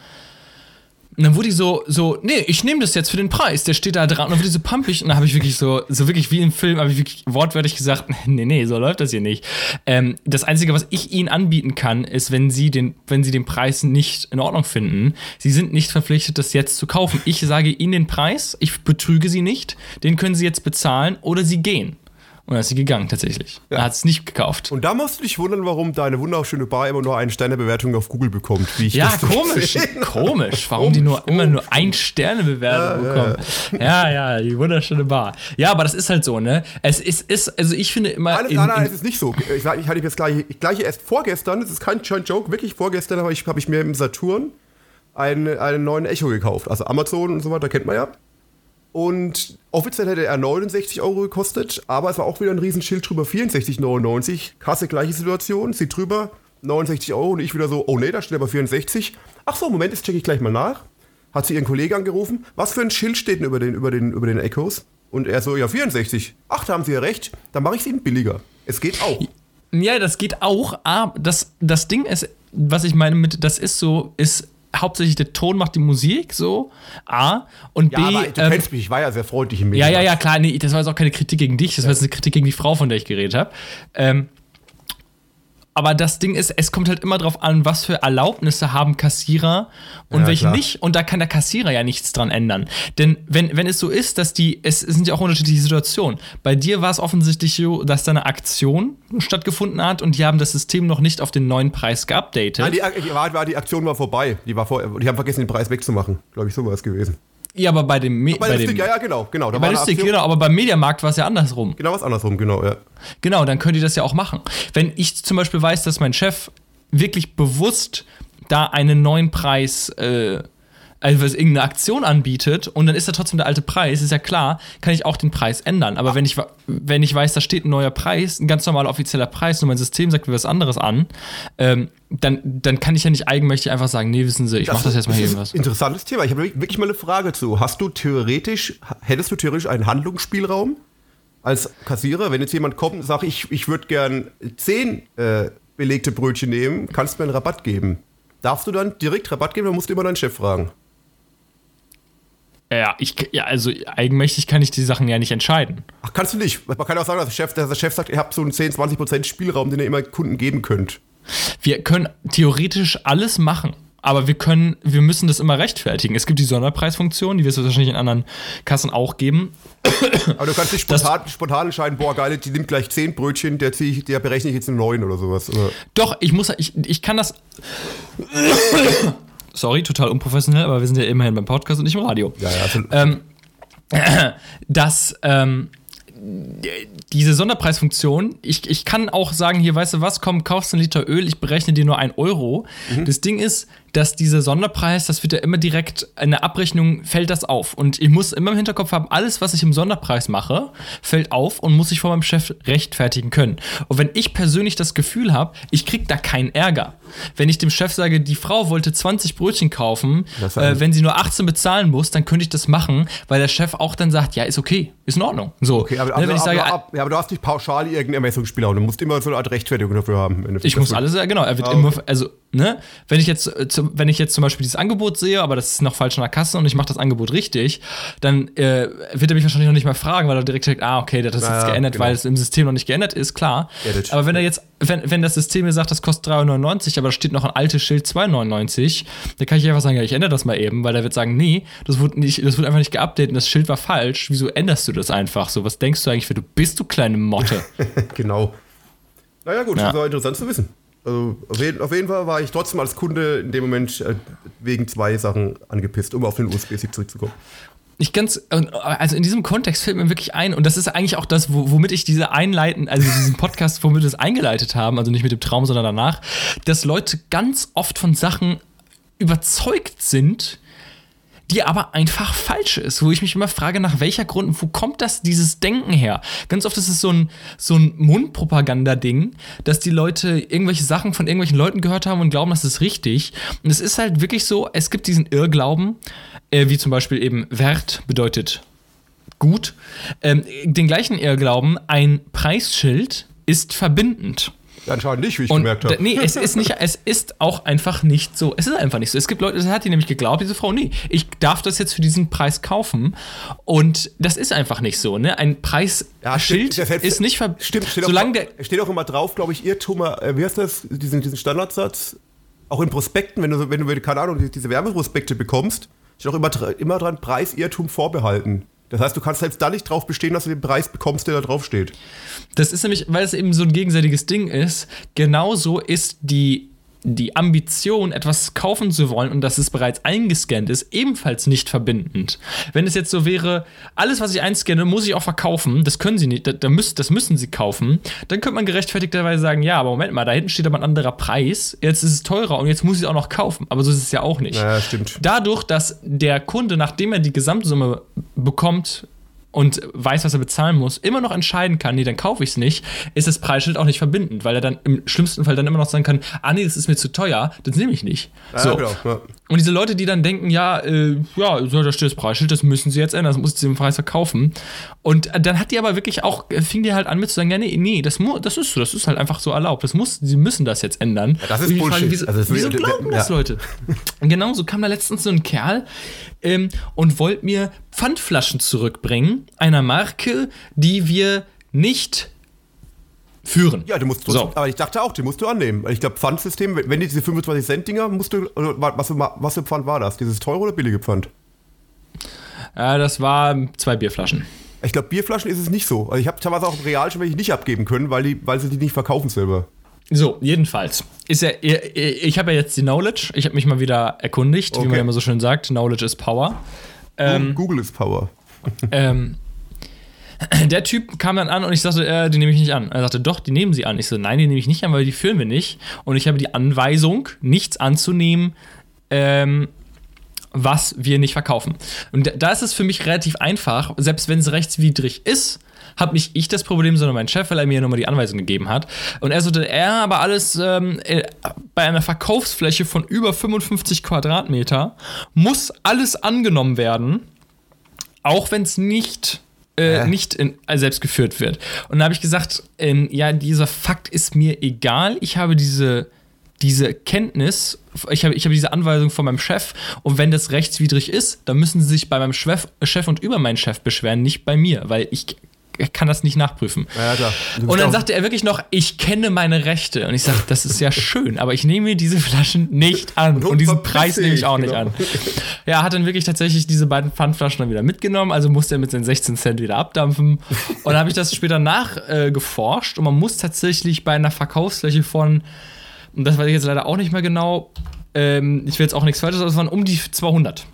Und dann wurde die so, so, nee, ich nehme das jetzt für den Preis, der steht da dran. Und dann wurde die so pumpig und dann habe ich wirklich so, so wirklich wie im Film, habe ich wirklich wortwörtlich gesagt, nee, nee, so läuft das hier nicht. Ähm, das Einzige, was ich ihnen anbieten kann, ist, wenn sie den, wenn sie den Preis nicht in Ordnung finden, sie sind nicht verpflichtet, das jetzt zu kaufen. Ich sage ihnen den Preis, ich betrüge sie nicht, den können sie jetzt bezahlen oder sie gehen. Und dann ist sie gegangen, tatsächlich. Ja. Er hat es nicht gekauft. Und da musst du dich wundern, warum deine wunderschöne Bar immer nur eine Sternebewertung auf Google bekommt. Wie ich ja, komisch. Komisch. Warum komisch, die nur komisch. immer nur ein Sternebewertung ja, bekommen. Ja. ja, ja, die wunderschöne Bar. Ja, aber das ist halt so, ne? Es ist, ist also ich finde immer. Nein, in, nein, nein, es ist nicht so. Ich, ich hatte jetzt gleich, gleich erst vorgestern, das ist kein Joke, wirklich vorgestern habe ich, hab ich mir im Saturn einen, einen neuen Echo gekauft. Also Amazon und so weiter, kennt man ja. Und offiziell hätte er 69 Euro gekostet, aber es war auch wieder ein Riesenschild drüber, 64,99. Kasse gleiche Situation, sieht drüber, 69 Euro und ich wieder so, oh nee, da steht aber 64. Ach so, Moment, jetzt checke ich gleich mal nach. Hat sie ihren Kollegen angerufen, was für ein Schild steht denn über den, über den, über den Echos? Und er so, ja, 64. Ach, da haben Sie ja recht, dann mache ich es Ihnen billiger. Es geht auch. Ja, das geht auch, aber das, das Ding ist, was ich meine mit, das ist so, ist hauptsächlich der Ton macht die Musik, so. A. Und ja, B. Aber du ähm, kennst mich, ich war ja sehr freundlich im Medium. Ja, ja, ja, klar, nee, das war jetzt auch keine Kritik gegen dich, das war jetzt eine Kritik gegen die Frau, von der ich geredet habe. Ähm, aber das Ding ist, es kommt halt immer darauf an, was für Erlaubnisse haben Kassierer und ja, welche klar. nicht. Und da kann der Kassierer ja nichts dran ändern. Denn wenn, wenn es so ist, dass die, es sind ja auch unterschiedliche Situationen. Bei dir war es offensichtlich so, dass da eine Aktion stattgefunden hat und die haben das System noch nicht auf den neuen Preis geupdatet. Nein, die, war, die Aktion war vorbei. Die, war vor, die haben vergessen, den Preis wegzumachen. Glaube ich, so war es gewesen. Ja, aber bei dem, Me bei, bei dem ja, ja, genau, genau. Da bei Stick, genau, aber beim Mediamarkt war es ja andersrum. Genau, was andersrum, genau, ja. Genau, dann könnt ihr das ja auch machen. Wenn ich zum Beispiel weiß, dass mein Chef wirklich bewusst da einen neuen Preis äh, also irgendeine Aktion anbietet und dann ist da trotzdem der alte Preis, ist ja klar, kann ich auch den Preis ändern. Aber wenn ich, wenn ich weiß, da steht ein neuer Preis, ein ganz normaler offizieller Preis und mein System sagt mir was anderes an, ähm, dann, dann kann ich ja nicht eigenmächtig einfach sagen, nee, wissen Sie, ich mache das jetzt mal hier irgendwas. Interessantes Thema. Ich habe wirklich mal eine Frage zu. Hast du theoretisch, hättest du theoretisch einen Handlungsspielraum als Kassierer? Wenn jetzt jemand kommt und sagt, ich, ich würde gern zehn äh, belegte Brötchen nehmen, kannst du mir einen Rabatt geben? Darfst du dann direkt Rabatt geben oder musst du immer deinen Chef fragen? Ja, ich, ja, also eigenmächtig kann ich die Sachen ja nicht entscheiden. Ach, kannst du nicht. Man kann auch sagen, dass der Chef, dass der Chef sagt, ihr habt so einen 10, 20% Spielraum, den ihr immer Kunden geben könnt. Wir können theoretisch alles machen. Aber wir können, wir müssen das immer rechtfertigen. Es gibt die Sonderpreisfunktion, die wird es wahrscheinlich in anderen Kassen auch geben. Aber du kannst nicht spontan, spontan entscheiden, boah, geil, die nimmt gleich 10 Brötchen, der, ich, der berechne ich jetzt einen neuen oder sowas. Oder? Doch, ich muss, ich, ich kann das sorry, total unprofessionell, aber wir sind ja immerhin beim Podcast und nicht im Radio. Ja, ja. Ähm, dass ähm, diese Sonderpreisfunktion, ich, ich kann auch sagen, hier, weißt du was, komm, kaufst einen Liter Öl, ich berechne dir nur ein Euro. Mhm. Das Ding ist, dass dieser Sonderpreis, das wird ja immer direkt in der Abrechnung, fällt das auf. Und ich muss immer im Hinterkopf haben, alles, was ich im Sonderpreis mache, fällt auf und muss ich vor meinem Chef rechtfertigen können. Und wenn ich persönlich das Gefühl habe, ich krieg da keinen Ärger. Wenn ich dem Chef sage, die Frau wollte 20 Brötchen kaufen, äh, wenn sie nur 18 bezahlen muss, dann könnte ich das machen, weil der Chef auch dann sagt, ja, ist okay, ist in Ordnung. So. Okay, aber, ne, aber, sage, aber, aber, du hast nicht pauschal irgendeinen Ermessungsspielraum, du musst immer so eine Art Rechtfertigung dafür haben. Ich muss alles, genau, er wird ah, okay. immer, also ne, wenn ich jetzt, äh, wenn ich jetzt zum Beispiel dieses Angebot sehe, aber das ist noch falsch in der Kasse und ich mache das Angebot richtig, dann äh, wird er mich wahrscheinlich noch nicht mehr fragen, weil er direkt sagt, ah, okay, das ist jetzt geändert, genau. weil es im System noch nicht geändert ist, klar. Aber wenn er jetzt, wenn, wenn das System mir sagt, das kostet 3,99, aber da steht noch ein altes Schild 2,99, dann kann ich einfach sagen, ja, ich ändere das mal eben, weil er wird sagen, nee, das wird nicht, das wird einfach nicht geupdatet und das Schild war falsch. Wieso änderst du das einfach so? Was denkst du eigentlich, für du bist, du kleine Motte? genau. Naja, gut, ja. das war interessant zu wissen. Also auf jeden, auf jeden, Fall war ich trotzdem als Kunde in dem Moment äh, wegen zwei Sachen angepisst, um auf den USB-Stick zurückzukommen. ich ganz, also in diesem Kontext fällt mir wirklich ein, und das ist eigentlich auch das, womit ich diese einleiten, also diesen Podcast, womit wir das eingeleitet haben, also nicht mit dem Traum, sondern danach, dass Leute ganz oft von Sachen überzeugt sind, die aber einfach falsch ist, wo ich mich immer frage, nach welcher Grund, wo kommt das, dieses Denken her? Ganz oft ist es so ein, so ein Mundpropaganda-Ding, dass die Leute irgendwelche Sachen von irgendwelchen Leuten gehört haben und glauben, das ist richtig. Und es ist halt wirklich so, es gibt diesen Irrglauben, äh, wie zum Beispiel eben Wert bedeutet gut. Ähm, den gleichen Irrglauben, ein Preisschild ist verbindend. Anscheinend nicht, wie ich Und gemerkt habe. Nee, es ist nicht, es ist auch einfach nicht so. Es ist einfach nicht so. Es gibt Leute, das hat die nämlich geglaubt, diese Frau, nee, ich darf das jetzt für diesen Preis kaufen. Und das ist einfach nicht so, ne? Ein Ja, Preisschild stimmt, hält- ist nicht ver Stimmt, steht, solange auch, der steht auch immer drauf, glaube ich, Irrtum, äh, wie heißt das, diesen, diesen Standardsatz? Auch in Prospekten, wenn du, wenn du, keine Ahnung, die- diese Werbeprospekte bekommst, steht auch immer, immer dran, Preis Irrtum vorbehalten. Das heißt, du kannst selbst da nicht drauf bestehen, dass du den Preis bekommst, der da drauf steht. Das ist nämlich, weil es eben so ein gegenseitiges Ding ist, genauso ist die, die Ambition, etwas kaufen zu wollen und dass es bereits eingescannt ist, ebenfalls nicht verbindend. Wenn es jetzt so wäre, alles, was ich einscanne, muss ich auch verkaufen, das können sie nicht, da, da müssen, das müssen sie kaufen, dann könnte man gerechtfertigterweise sagen, ja, aber Moment mal, da hinten steht aber ein anderer Preis, jetzt ist es teurer und jetzt muss ich es auch noch kaufen. Aber so ist es ja auch nicht. Ja, stimmt. Dadurch, dass der Kunde, nachdem er die Gesamtsumme bekommt und weiß, was er bezahlen muss, immer noch entscheiden kann, nee, dann kaufe ich es nicht, ist das Preisschild auch nicht verbindend, weil er dann im schlimmsten Fall dann immer noch sagen kann, ah nee, das ist mir zu teuer, das nehme ich nicht. So. Ja, genau, ja. Und diese Leute, die dann denken, ja, äh, ja, so, da steht das Preisschild, das müssen sie jetzt ändern, das muss sie im Preis verkaufen. Und äh, dann hat die aber wirklich auch, äh, fing die halt an mit zu sagen, ja, nee, nee, das, das ist so, das ist halt einfach so erlaubt. Das muss, sie müssen das jetzt ändern. das ist Bullshit. wieso, Also das- wieso glauben das ja. Leute? Und genauso kam da letztens so ein Kerl ähm, und wollte mir Pfandflaschen zurückbringen, einer Marke, die wir nicht führen. Ja, du musst So. aber ich dachte auch, die musst du annehmen. Ich glaube, Pfandsystem, wenn die diese 25-Cent-Dinger musst du, was, was für Pfand war das? Dieses teure oder billige Pfand? Äh, das war zwei Bierflaschen. Ich glaube, Bierflaschen ist es nicht so. Also ich habe teilweise auch im Real schon welche nicht abgeben können, weil, die, weil sie die nicht verkaufen selber. So, jedenfalls. Ist ja, ich habe ja jetzt die Knowledge. Ich habe mich mal wieder erkundigt, wie Okay. man ja immer so schön sagt. Knowledge is power. Ähm, Google ist Power. ähm, der Typ kam dann an und ich sagte, äh, die nehme ich nicht an. Er sagte, doch, die nehmen sie an. Ich so, nein, die nehme ich nicht an, weil die führen wir nicht. Und ich habe die Anweisung, nichts anzunehmen, ähm, was wir nicht verkaufen. Und da- ist es für mich relativ einfach, selbst wenn es rechtswidrig ist, habe nicht ich das Problem, sondern mein Chef, weil er mir nochmal die Anweisung gegeben hat. Und er sagte, er aber alles ähm, äh, bei einer Verkaufsfläche von über 55 Quadratmeter muss alles angenommen werden, auch wenn es nicht, äh, nicht in, äh, selbst geführt wird. Und da habe ich gesagt, ähm, ja, dieser Fakt ist mir egal. Ich habe diese, diese Kenntnis, ich habe, ich habe diese Anweisung von meinem Chef und wenn das rechtswidrig ist, dann müssen sie sich bei meinem Chef, Chef und über meinen Chef beschweren, nicht bei mir, weil ich kann das nicht nachprüfen. Ja, klar. Und dann sagte er wirklich noch, ich kenne meine Rechte. Und ich sagte, das ist ja schön, aber ich nehme mir diese Flaschen nicht an. Und Und diesen Preis nehme ich auch nicht genau. an. Ja, hat dann wirklich tatsächlich diese beiden Pfandflaschen dann wieder mitgenommen, also musste er mit seinen 16 Cent wieder abdampfen. Und dann habe ich das später nachgeforscht äh, und man muss tatsächlich bei einer Verkaufsfläche von, und das weiß ich jetzt leider auch nicht mehr genau, ähm, ich will jetzt auch nichts Falsches, aber es waren um die 200.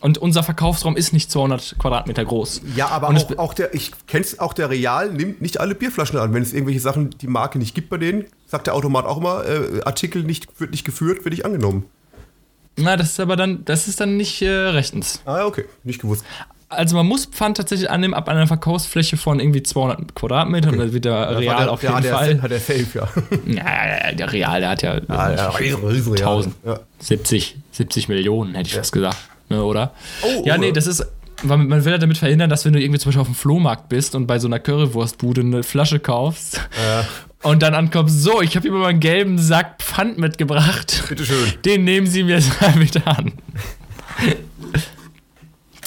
Und unser Verkaufsraum ist nicht 200 Quadratmeter groß. Ja, aber auch, auch der, ich kenn's, auch der Real nimmt nicht alle Bierflaschen an. Wenn es irgendwelche Sachen, die Marke nicht gibt bei denen, sagt der Automat auch immer, äh, Artikel nicht, wird nicht geführt, wird nicht angenommen. Na, das ist aber dann, das ist dann nicht äh, rechtens. Ah ja, okay, nicht gewusst. Also man muss Pfand tatsächlich annehmen ab einer Verkaufsfläche von irgendwie 200 Quadratmetern wieder real hat der, auf der, jeden hat Fall. Der, hat der Safe, ja. Ja, der Real, der hat ja, Ah, ja, Real. 1000, Ja. 70, 70 Millionen, hätte ich fast gesagt, ne, oder? Oh, ja, nee, das ist, man will ja damit verhindern, dass wenn du irgendwie zum Beispiel auf dem Flohmarkt bist und bei so einer Currywurstbude eine Flasche kaufst und dann ankommst, so, ich habe hier mal einen gelben Sack Pfand mitgebracht. Bitteschön. Den nehmen Sie mir mal bitte an.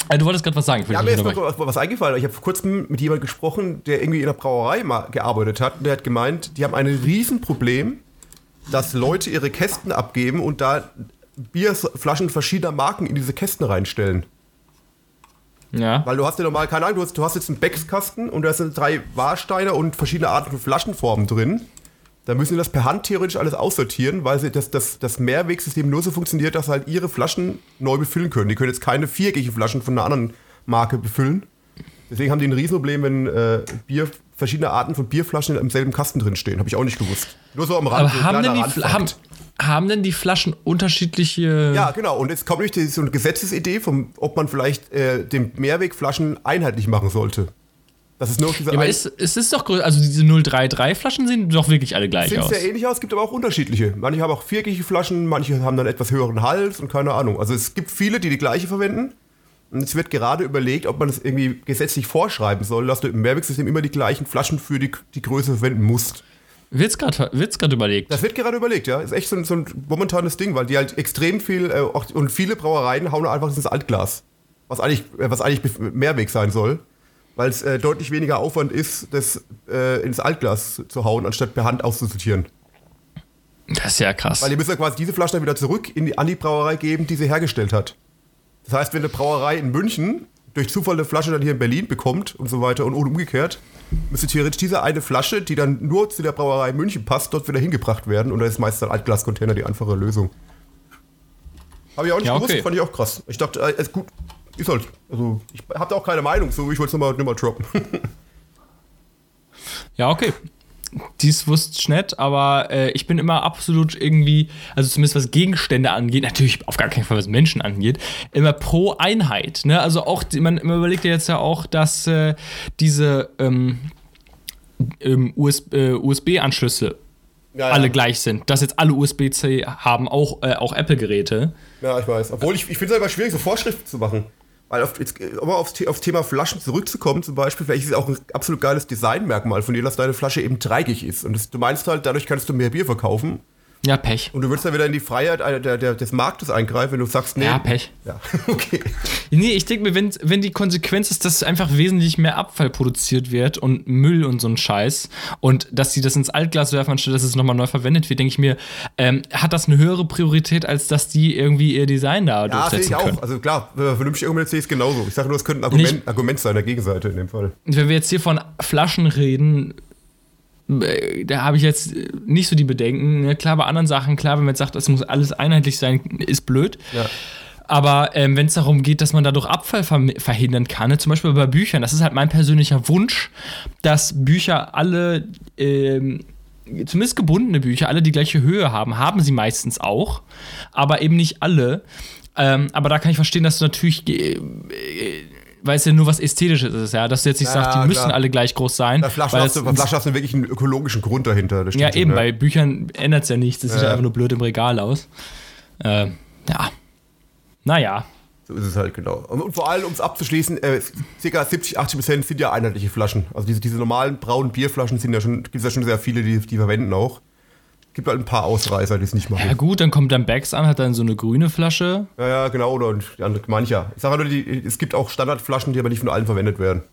Äh, Du wolltest gerade was sagen. Ich Ja, mir ist noch was, was eingefallen. Ich habe vor kurzem mit jemandem gesprochen, der irgendwie in der Brauerei mal gearbeitet hat. Und der hat gemeint, die haben ein Riesenproblem, dass Leute ihre Kästen abgeben und da Bierflaschen verschiedener Marken in diese Kästen reinstellen. Ja. Weil du hast ja normal, keine Ahnung, du hast, du hast jetzt einen Beckskasten und da sind drei Warsteine und verschiedene Arten von Flaschenformen drin. Da müssen sie das per Hand theoretisch alles aussortieren, weil sie das, das, das Mehrwegsystem nur so funktioniert, dass sie halt ihre Flaschen neu befüllen können. Die können jetzt keine viereckige Flaschen von einer anderen Biermarke befüllen. Deswegen haben die ein Riesenproblem, wenn äh, Bier, verschiedene Arten von Bierflaschen im selben Kasten drin stehen. Habe ich auch nicht gewusst. Nur so am Rand. Aber haben denn, die, haben, haben denn die Flaschen unterschiedliche. Ja, genau. Und jetzt kommt nämlich so eine Gesetzesidee, vom, ob man vielleicht äh, den Mehrwegflaschen einheitlich machen sollte. Das ist nur diese ja, aber es, es ist doch. Also diese 033 Flaschen sehen doch wirklich alle gleich aus. Sieht sehr ähnlich aus, es gibt aber auch unterschiedliche. Manche haben auch viereckige Flaschen, manche haben dann etwas höheren Hals und keine Ahnung. Also es gibt viele, die die gleiche verwenden. Und es wird gerade überlegt, ob man das irgendwie gesetzlich vorschreiben soll, dass du im Mehrwegsystem immer die gleichen Flaschen für die, die Größe verwenden musst. Wird's gerade wird's überlegt? Das wird gerade überlegt, ja. Ist echt so ein, so ein, momentanes Ding, weil die halt extrem viel äh, auch, und viele Brauereien hauen einfach ins Altglas. Was eigentlich, äh, was eigentlich Mehrweg sein soll. Weil es äh, deutlich weniger Aufwand ist, das äh, ins Altglas zu hauen, anstatt per Hand auszusortieren. Das ist ja krass. Weil ihr müsst ja quasi diese Flaschen dann wieder zurück in die, an die Brauerei geben, die sie hergestellt hat. Das heißt, wenn eine Brauerei in München durch Zufall eine Flasche dann hier in Berlin bekommt und so weiter und umgekehrt, müsste theoretisch diese eine Flasche, die dann nur zu der Brauerei München passt, dort wieder hingebracht werden. Und da ist meist ein Altglascontainer die einfache Lösung. Habe ich auch nicht ja, gewusst, okay. fand ich auch krass. Ich dachte, äh, gut, ist halt. Also, ich habe da auch keine Meinung zu, ich wollte es nochmal noch droppen. ja, okay dies wusste ich nicht, aber äh, ich bin immer absolut irgendwie, also zumindest was Gegenstände angeht, natürlich auf gar keinen Fall was Menschen angeht, immer pro Einheit. Ne? Also auch, man, man überlegt ja jetzt ja auch, dass äh, diese ähm, ähm, USB, äh, USB-Anschlüsse ja, ja. alle gleich sind. Dass jetzt alle USB-C haben, auch, äh, auch Apple-Geräte. Ja, ich weiß. Obwohl ich, ich finde es einfach schwierig, so Vorschriften zu machen. Weil auf, jetzt, um aufs, aufs Thema Flaschen zurückzukommen, zum Beispiel, vielleicht ist es auch ein absolut geiles Designmerkmal von dir, dass deine Flasche eben dreieckig ist. Und das, du meinst halt, dadurch kannst du mehr Bier verkaufen. Ja, Pech. Und du würdest dann wieder in die Freiheit der, der, des Marktes eingreifen, wenn du sagst, nee. Ja, Pech. Ja, okay. Nee, ich denke mir, wenn, wenn die Konsequenz ist, dass einfach wesentlich mehr Abfall produziert wird und Müll und so ein Scheiß und dass sie das ins Altglas werfen, anstatt dass es nochmal neu verwendet wird, denke ich mir, ähm, hat das eine höhere Priorität, als dass die irgendwie ihr Design da ja, durchsetzen ich auch. Also klar, vernünftig Argument sehe ich es genauso. Ich sage nur, es könnte ein Argument, Argument sein der Gegenseite in dem Fall. Wenn wir jetzt hier von Flaschen reden, da habe ich jetzt nicht so die Bedenken. Ne? Klar, bei anderen Sachen, klar, wenn man jetzt sagt, es muss alles einheitlich sein, ist blöd. Ja. Aber ähm, wenn es darum geht, dass man dadurch Abfall ver verhindern kann, ne? zum Beispiel bei Büchern, das ist halt mein persönlicher Wunsch, dass Bücher alle, ähm, zumindest gebundene Bücher, alle die gleiche Höhe haben. Haben sie meistens auch, aber eben nicht alle. Ähm, aber da kann ich verstehen, dass du natürlich äh, weil es ja nur was Ästhetisches ist, ja. Dass du jetzt nicht ja, sagst, die klar. müssen alle gleich groß sein. Bei Flaschen hast, du, wirklich einen ökologischen Grund dahinter. ja, eben, ja. bei Büchern ändert es ja nichts. Das ja. sieht einfach nur blöd im Regal aus. Äh, ja. Naja. So ist es halt genau. Und vor allem, um es abzuschließen, äh, ca. 70, 80 Prozent sind ja einheitliche Flaschen. Also diese, diese normalen braunen Bierflaschen sind ja schon, gibt es ja schon sehr viele, die, die verwenden auch gibt halt ein paar Ausreißer, die es nicht machen. Ja gut, dann kommt dann Bags an, hat dann so eine grüne Flasche. Ja, ja, genau, oder mancher. Ich sage nur, die, es gibt auch Standardflaschen, die aber nicht von allen verwendet werden.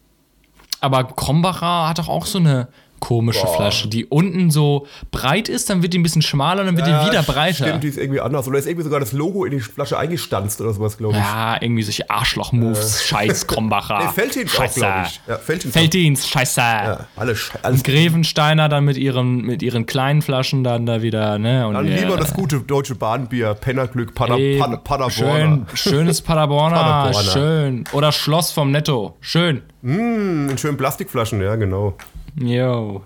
Aber Krombacher hat doch auch so eine komische Boah. Flasche, die unten so breit ist, dann wird die ein bisschen schmaler, dann wird ja, die wieder breiter. Stimmt, die ist irgendwie anders. Oder ist irgendwie sogar das Logo in die Flasche eingestanzt oder sowas, glaube ich. Ja, irgendwie solche Arschloch-Moves. Äh. Scheiß Krombacher. nee, Felddienst scheiße. glaube ich. Ja, Felddienst, Felddienst scheiße. Ja, alles, alles Grevensteiner dann mit ihren, mit ihren kleinen Flaschen dann da wieder, ne? Und dann ja, lieber das gute deutsche Bahnbier, Pennerglück, Pada, Ey, Pada, Paderborner. Schön, schönes Paderborner, Paderborner, schön. Oder Schloss vom Netto, schön. Mm, in schönen Plastikflaschen, ja, genau. Jo.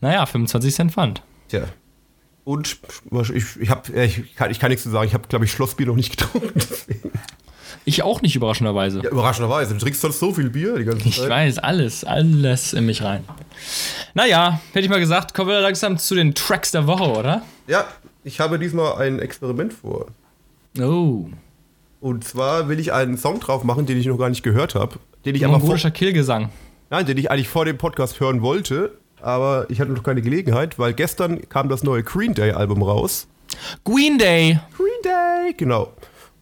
Naja, 25 Cent Pfand. Tja. Und ich, ich, hab, ich, kann, ich kann nichts zu sagen. Ich habe, glaube ich, Schlossbier noch nicht getrunken. Ich auch nicht, überraschenderweise. Ja, überraschenderweise. Du trinkst sonst so viel Bier die ganze Zeit. Ich weiß, alles, alles in mich rein. Naja, hätte ich mal gesagt, kommen wir langsam zu den Tracks der Woche, oder? Ja, ich habe diesmal ein Experiment vor. Oh. Und zwar will ich einen Song drauf machen, den ich noch gar nicht gehört habe. Den ich aber vor Killgesang. Nein, den ich eigentlich vor dem Podcast hören wollte, aber ich hatte noch keine Gelegenheit, weil gestern kam das neue Green Day Album raus. Green Day! Green Day, genau.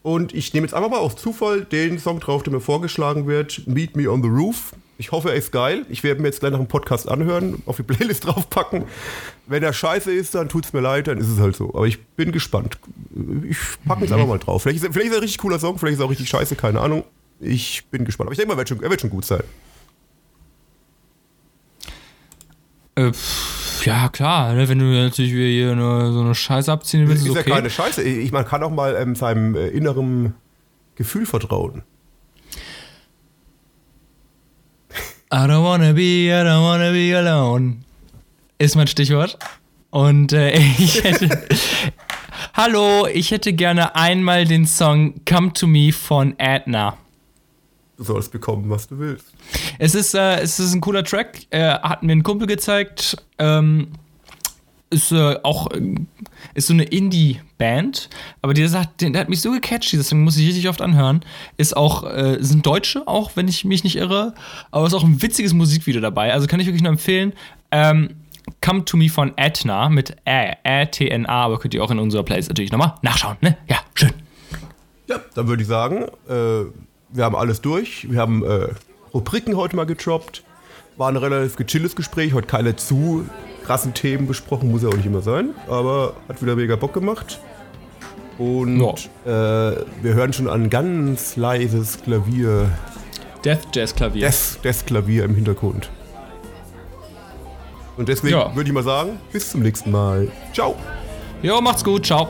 Und ich nehme jetzt einfach mal aus Zufall den Song drauf, der mir vorgeschlagen wird, Meet Me on the Roof. Ich hoffe, er ist geil. Ich werde mir jetzt gleich nach dem Podcast anhören, auf die Playlist draufpacken. Wenn er scheiße ist, dann tut es mir leid, dann ist es halt so. Aber ich bin gespannt. Ich packe jetzt einfach mal drauf. Vielleicht ist, vielleicht ist er ein richtig cooler Song, vielleicht ist er auch richtig scheiße, keine Ahnung. Ich bin gespannt. Aber ich denke mal, er wird schon, er wird schon gut sein. Äh, pff, ja, klar, ne, wenn du natürlich hier eine, so eine Scheiße abziehen willst, ist, ist okay. ja keine Scheiße. Ich, man kann auch mal ähm, seinem äh, inneren Gefühl vertrauen. I don't wanna be, I don't wanna be alone. Ist mein Stichwort. Und äh, ich hätte. Hallo, ich hätte gerne einmal den Song Come to Me von Adna. Du sollst bekommen, was du willst. Es ist, äh, es ist ein cooler Track. Äh, hat mir ein Kumpel gezeigt. Ähm, ist äh, auch äh, ist so eine Indie-Band, aber der sagt, der, hat mich so gecatcht, deswegen muss ich richtig oft anhören. Ist auch, äh, sind Deutsche auch, wenn ich mich nicht irre, aber ist auch ein witziges Musikvideo dabei, also kann ich wirklich nur empfehlen. Ähm, Come to Me von Etna mit Ä-T-N-A, aber könnt ihr auch in unserer Playlist natürlich nochmal nachschauen, ne? Ja, schön. Ja, dann würde ich sagen, äh, wir haben alles durch. Wir haben äh, Rubriken heute mal getroppt. War ein relativ gechilltes Gespräch, heute keine zu krassen Themen besprochen, muss ja auch nicht immer sein, aber hat wieder mega Bock gemacht. Und ja. äh, wir hören schon ein ganz leises Klavier. Death Jazz Klavier. Death, Death Klavier im Hintergrund. Und deswegen ja. würde ich mal sagen, bis zum nächsten Mal. Ciao. Jo, macht's gut. Ciao.